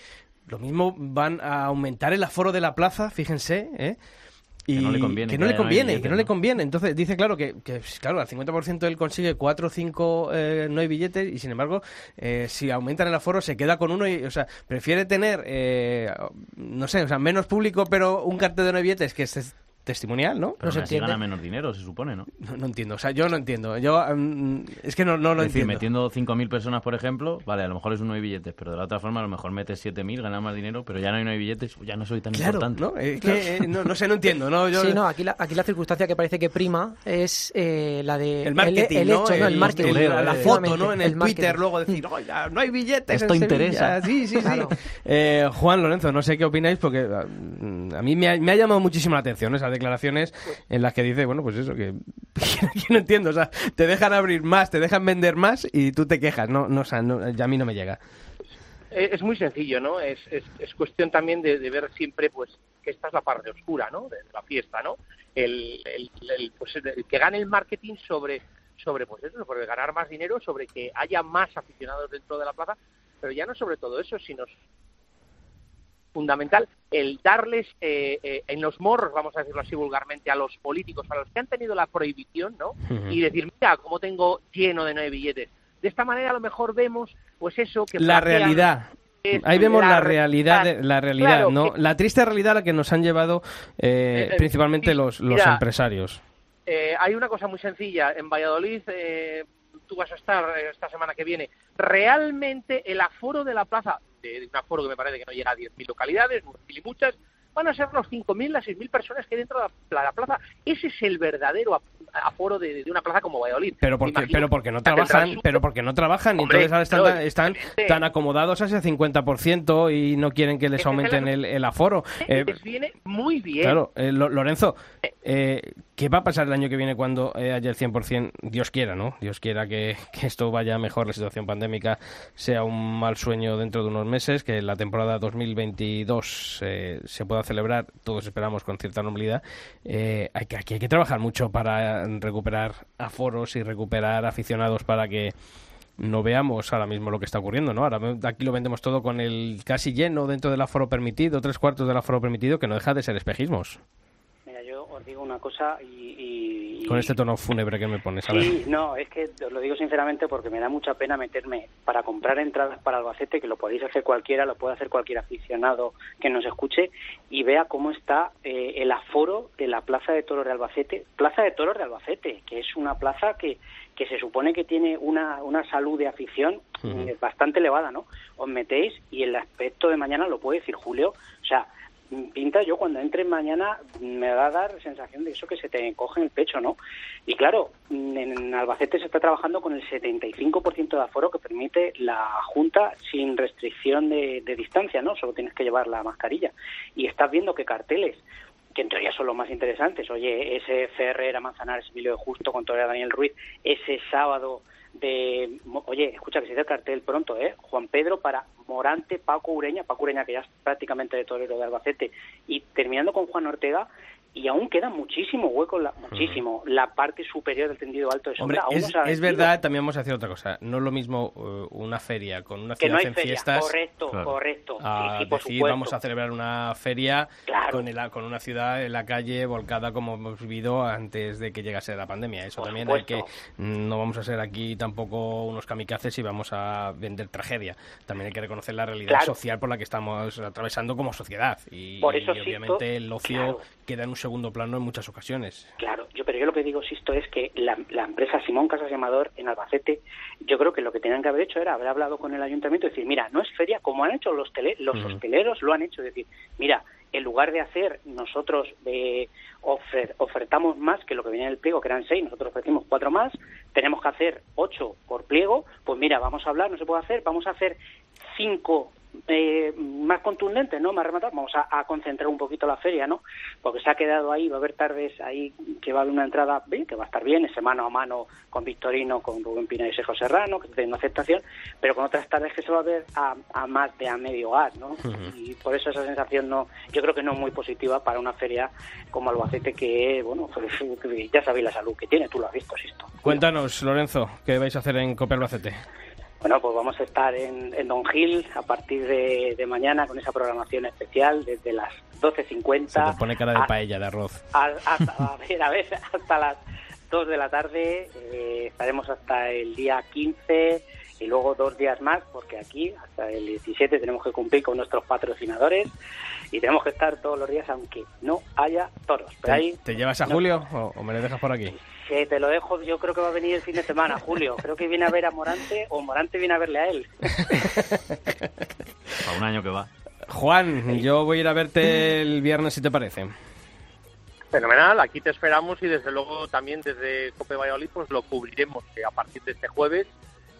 lo mismo van a aumentar el aforo de la plaza, fíjense, ¿eh? Y que no le conviene. Que no le conviene, que no, le conviene. Entonces dice, claro, que, que claro, al 50% él consigue 4 o 5 eh, no hay billetes y sin embargo, eh, si aumentan el aforo se queda con uno y, o sea, prefiere tener, eh, no sé, o sea, menos público pero un cartel de no hay billetes que se testimonial, ¿no? Pero no se gana menos dinero, se supone, ¿no? ¿no? entiendo, o sea, yo no entiendo. Yo mm, es que no, no lo es decir, metiendo 5.000 personas, por ejemplo, vale, a lo mejor es uno hay billetes, pero de la otra forma a lo mejor metes 7.000, ganas más dinero, pero ya no hay, no hay billetes, ya no soy tan importante. ¿no? que, eh, no, no sé, no entiendo, ¿no? Yo... Sí, no, aquí la, aquí la circunstancia que parece que prima es eh, la de... El marketing, el, hecho, ¿no? El, marketing. la foto, ¿no? En el, Twitter luego decir, oh, ya, no hay billetes Esto interesa. Sí, sí, sí. Eh, Juan Lorenzo, no sé qué opináis porque mm, a mí me ha, me ha llamado muchísimo la atención esas declaraciones en las que dice, bueno, pues eso, que, no entiendo, o sea, te dejan abrir más, te dejan vender más y tú te quejas, no, no, o sea, ya a mí no me llega. Es muy sencillo, ¿no? Es, es, cuestión también de, ver siempre, pues, que esta es la parte oscura, ¿no? De, la fiesta, ¿no? El, el, pues, que gane el marketing sobre, sobre, pues eso, sobre ganar más dinero, sobre que haya más aficionados dentro de la plaza, pero ya no sobre todo eso, sino fundamental el darles eh, eh, en los morros, vamos a decirlo así vulgarmente, a los políticos, a los que han tenido la prohibición, ¿no? Y decir, mira, cómo tengo lleno de nueve billetes. De esta manera a lo mejor vemos, pues eso que... La realidad. Ahí vemos la, realidad, la realidad, ¿no? La triste realidad a la que nos han llevado eh, principalmente los, los empresarios. hay una cosa muy sencilla. En Valladolid tú vas a estar esta semana que viene. Realmente el aforo de la plaza de, un aforo que me parece que no llega a 10.000 localidades, 9.000 y muchas, van a ser los 5.000, las 6.000 personas que hay dentro de la, plaza. Ese es el verdadero aforo de, una plaza como Valladolid. Pero porque, pero porque no trabajan, pero porque no trabajan y entonces ahora están, tan, acomodados a ese 50% y no quieren que les aumenten el, aforo. Eh, les viene muy bien. Claro, eh, Lorenzo, eh, ¿qué va a pasar el año que viene cuando haya el 100%? Dios quiera, ¿no? Dios quiera que, esto vaya mejor, la situación pandémica sea un mal sueño dentro de unos meses, que la temporada 2022 se pueda celebrar, todos esperamos con cierta normalidad, eh, hay que, aquí hay que trabajar mucho para recuperar aforos y recuperar aficionados para que no veamos ahora mismo lo que está ocurriendo, ¿no? Ahora aquí lo vendemos todo con el casi lleno dentro del aforo permitido, tres cuartos del aforo permitido, que no deja de ser espejismos os digo una cosa y... Con este tono fúnebre que me pones, a Sí, no, es que os lo digo sinceramente porque me da mucha pena meterme para comprar entradas para Albacete, que lo podéis hacer cualquiera, lo puede hacer cualquier aficionado que nos escuche y vea cómo está eh, el aforo de la Plaza de Toros de Albacete, Plaza de Toros de Albacete, que es una plaza que, que se supone que tiene una, una salud de afición eh, bastante elevada, ¿no? Os metéis y el aspecto de mañana lo puede decir Julio, o sea, pinta yo cuando entre mañana me va a dar sensación de eso que se te coge en el pecho, ¿no? Y claro, en Albacete se está trabajando con el 75% de aforo que permite la Junta sin restricción de, distancia, ¿no? Solo tienes que llevar la mascarilla. Y estás viendo que carteles que en teoría son los más interesantes. Oye, ese Ferrer a Manzanares, Emilio de Justo con Torre Daniel Ruiz, ese sábado de, oye, escucha que se dice el cartel pronto, ¿eh? Juan Pedro para Morante, Paco Ureña, Paco Ureña que ya es prácticamente de torero de Albacete, y terminando con Juan Ortega, y aún queda muchísimo hueco, la, muchísimo, la parte superior del tendido alto de sombra. Hombre, es, verdad, también vamos a hacer otra cosa. No es lo mismo uh, una feria con una ciudad en fiestas. Correcto, correcto. A sí, decir, vamos a celebrar una feria con, el, con una ciudad en la calle volcada como hemos vivido antes de que llegase la pandemia. Eso también hay que. No vamos a ser aquí tampoco unos kamikazes y vamos a vender tragedia. También hay que reconocer la realidad social por la que estamos atravesando como sociedad. Y, por eso obviamente el ocio queda en un segundo plano en muchas ocasiones. Claro, yo, pero yo lo que digo, Sisto, es que la, la empresa Simón Casas Llamador en Albacete, yo creo que lo que tenían que haber hecho era haber hablado con el ayuntamiento y decir, mira, no es feria como han hecho los, tele, los hosteleros, lo han hecho, es decir, mira, en lugar de hacer nosotros eh, ofer- ofertamos más que lo que venía en el pliego, que eran seis, nosotros ofrecimos cuatro más, tenemos que hacer ocho por pliego, pues mira, vamos a hablar, no se puede hacer, vamos a hacer cinco eh, más contundentes, ¿no? Más rematados, vamos a, a concentrar un poquito la feria, ¿no? Porque se ha quedado ahí, va a haber tardes ahí que va a haber una entrada bien, que va a estar bien, ese mano a mano con Victorino, con Rubén Pina y Sergio Serrano, que tiene una aceptación, pero con otras tardes que se va a ver a, a más de a medio gas, ¿no? Y por eso esa sensación no, yo creo que no es muy positiva para una feria como Albacete que, bueno, pues, ya sabéis la salud que tiene, tú lo has visto, Sisto. Cuéntanos, Lorenzo, ¿qué vais a hacer en Cope Albacete? Bueno, pues vamos a estar en, en Don Gil a partir de, de mañana con esa programación especial desde las 12.50. Se te pone cara de a- paella de arroz. al- hasta, a ver, a ver, hasta las 2 de la tarde. eh, estaremos hasta el día 15 y luego dos días más, porque aquí hasta el 17 tenemos que cumplir con nuestros patrocinadores y tenemos que estar todos los días, aunque no haya toros. Pero ahí ¿Te, te llevas a no- Julio o, o me lo dejas por aquí? Que te lo dejo, yo creo que va a venir el fin de semana, Julio. Creo que viene a ver a Morante o Morante viene a verle a él. A un año que va. Juan, yo voy a ir a verte el viernes si te parece. Fenomenal, aquí te esperamos y desde luego también desde Cope Valladolid pues lo cubriremos eh, a partir de este jueves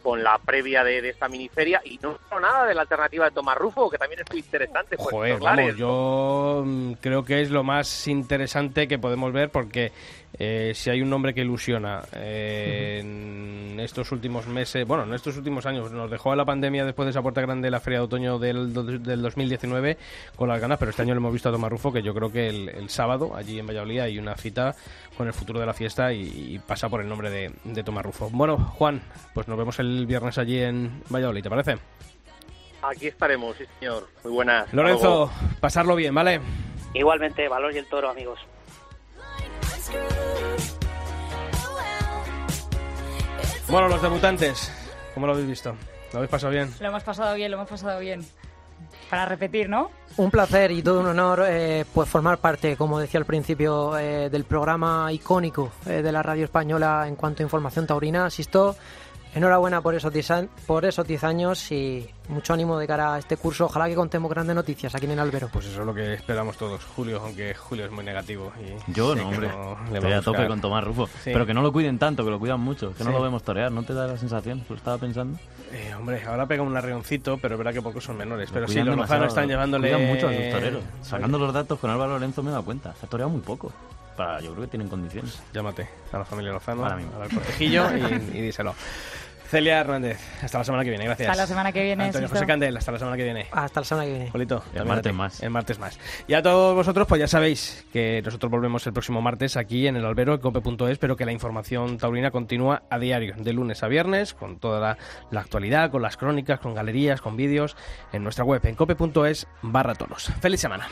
con la previa de, de esta miniferia y no solo nada de la alternativa de Tomás Rufo, que también es muy interesante. pues, Joder, vamos, yo mm, creo que es lo más interesante que podemos ver porque eh, si hay un nombre que ilusiona eh, en estos últimos meses, bueno, en estos últimos años, nos dejó a la pandemia después de esa puerta grande de la Feria de Otoño del, del 2019 con las ganas, pero este año lo hemos visto a Tomás Rufo, que yo creo que el, el sábado allí en Valladolid hay una cita con el futuro de la fiesta y, y pasa por el nombre de, de Tomás Rufo. Bueno, Juan, pues nos vemos el viernes allí en Valladolid, ¿te parece? Aquí estaremos, sí señor. Muy buenas. Lorenzo, pasarlo bien, ¿vale? Igualmente, Valor y el Toro, amigos. Bueno, los debutantes, ¿cómo lo habéis visto? ¿Lo habéis pasado bien? Lo hemos pasado bien, lo hemos pasado bien. Para repetir, ¿no? Un placer y todo un honor eh, pues formar parte, como decía al principio, eh, del programa icónico eh, de la radio española en cuanto a información taurina. Asisto, enhorabuena por esos 10 an- por esos 10 años y mucho ánimo de cara a este curso. Ojalá que contemos grandes noticias aquí en el Albero. Pues eso es lo que esperamos todos, Julio, aunque Julio es muy negativo. Y Yo no, hombre. no Estoy a a tope con Tomás Rufo. Sí. Pero que no lo cuiden tanto, que lo cuidan mucho. Que no lo vemos torear. ¿No te da la sensación? Lo estaba pensando. Eh, hombre, ahora pega un arreoncito, pero es verdad que pocos son menores. Lo Pero sí, los lozanos están llevándole... Cuidan mucho a sus toreros. Sacando los datos con Álvaro Lorenzo me he dado cuenta. Se ha toreado muy poco. Para, yo creo que tienen condiciones. Llámate a la familia Lozano, al cortejillo y, y díselo. Celia Hernández, hasta la semana que viene, gracias. Hasta la semana que viene, Antonio Sisto. José Candel, hasta la semana que viene. Hasta la semana que viene. Polito, El martes más. El martes más. Y a todos vosotros, pues ya sabéis que nosotros volvemos el próximo martes aquí en el albero, en cope.es, pero que la información taurina continúa a diario, de lunes a viernes, con toda la, la actualidad, con las crónicas, con galerías, con vídeos, en nuestra web, en cope.es barra toros. ¡Feliz semana!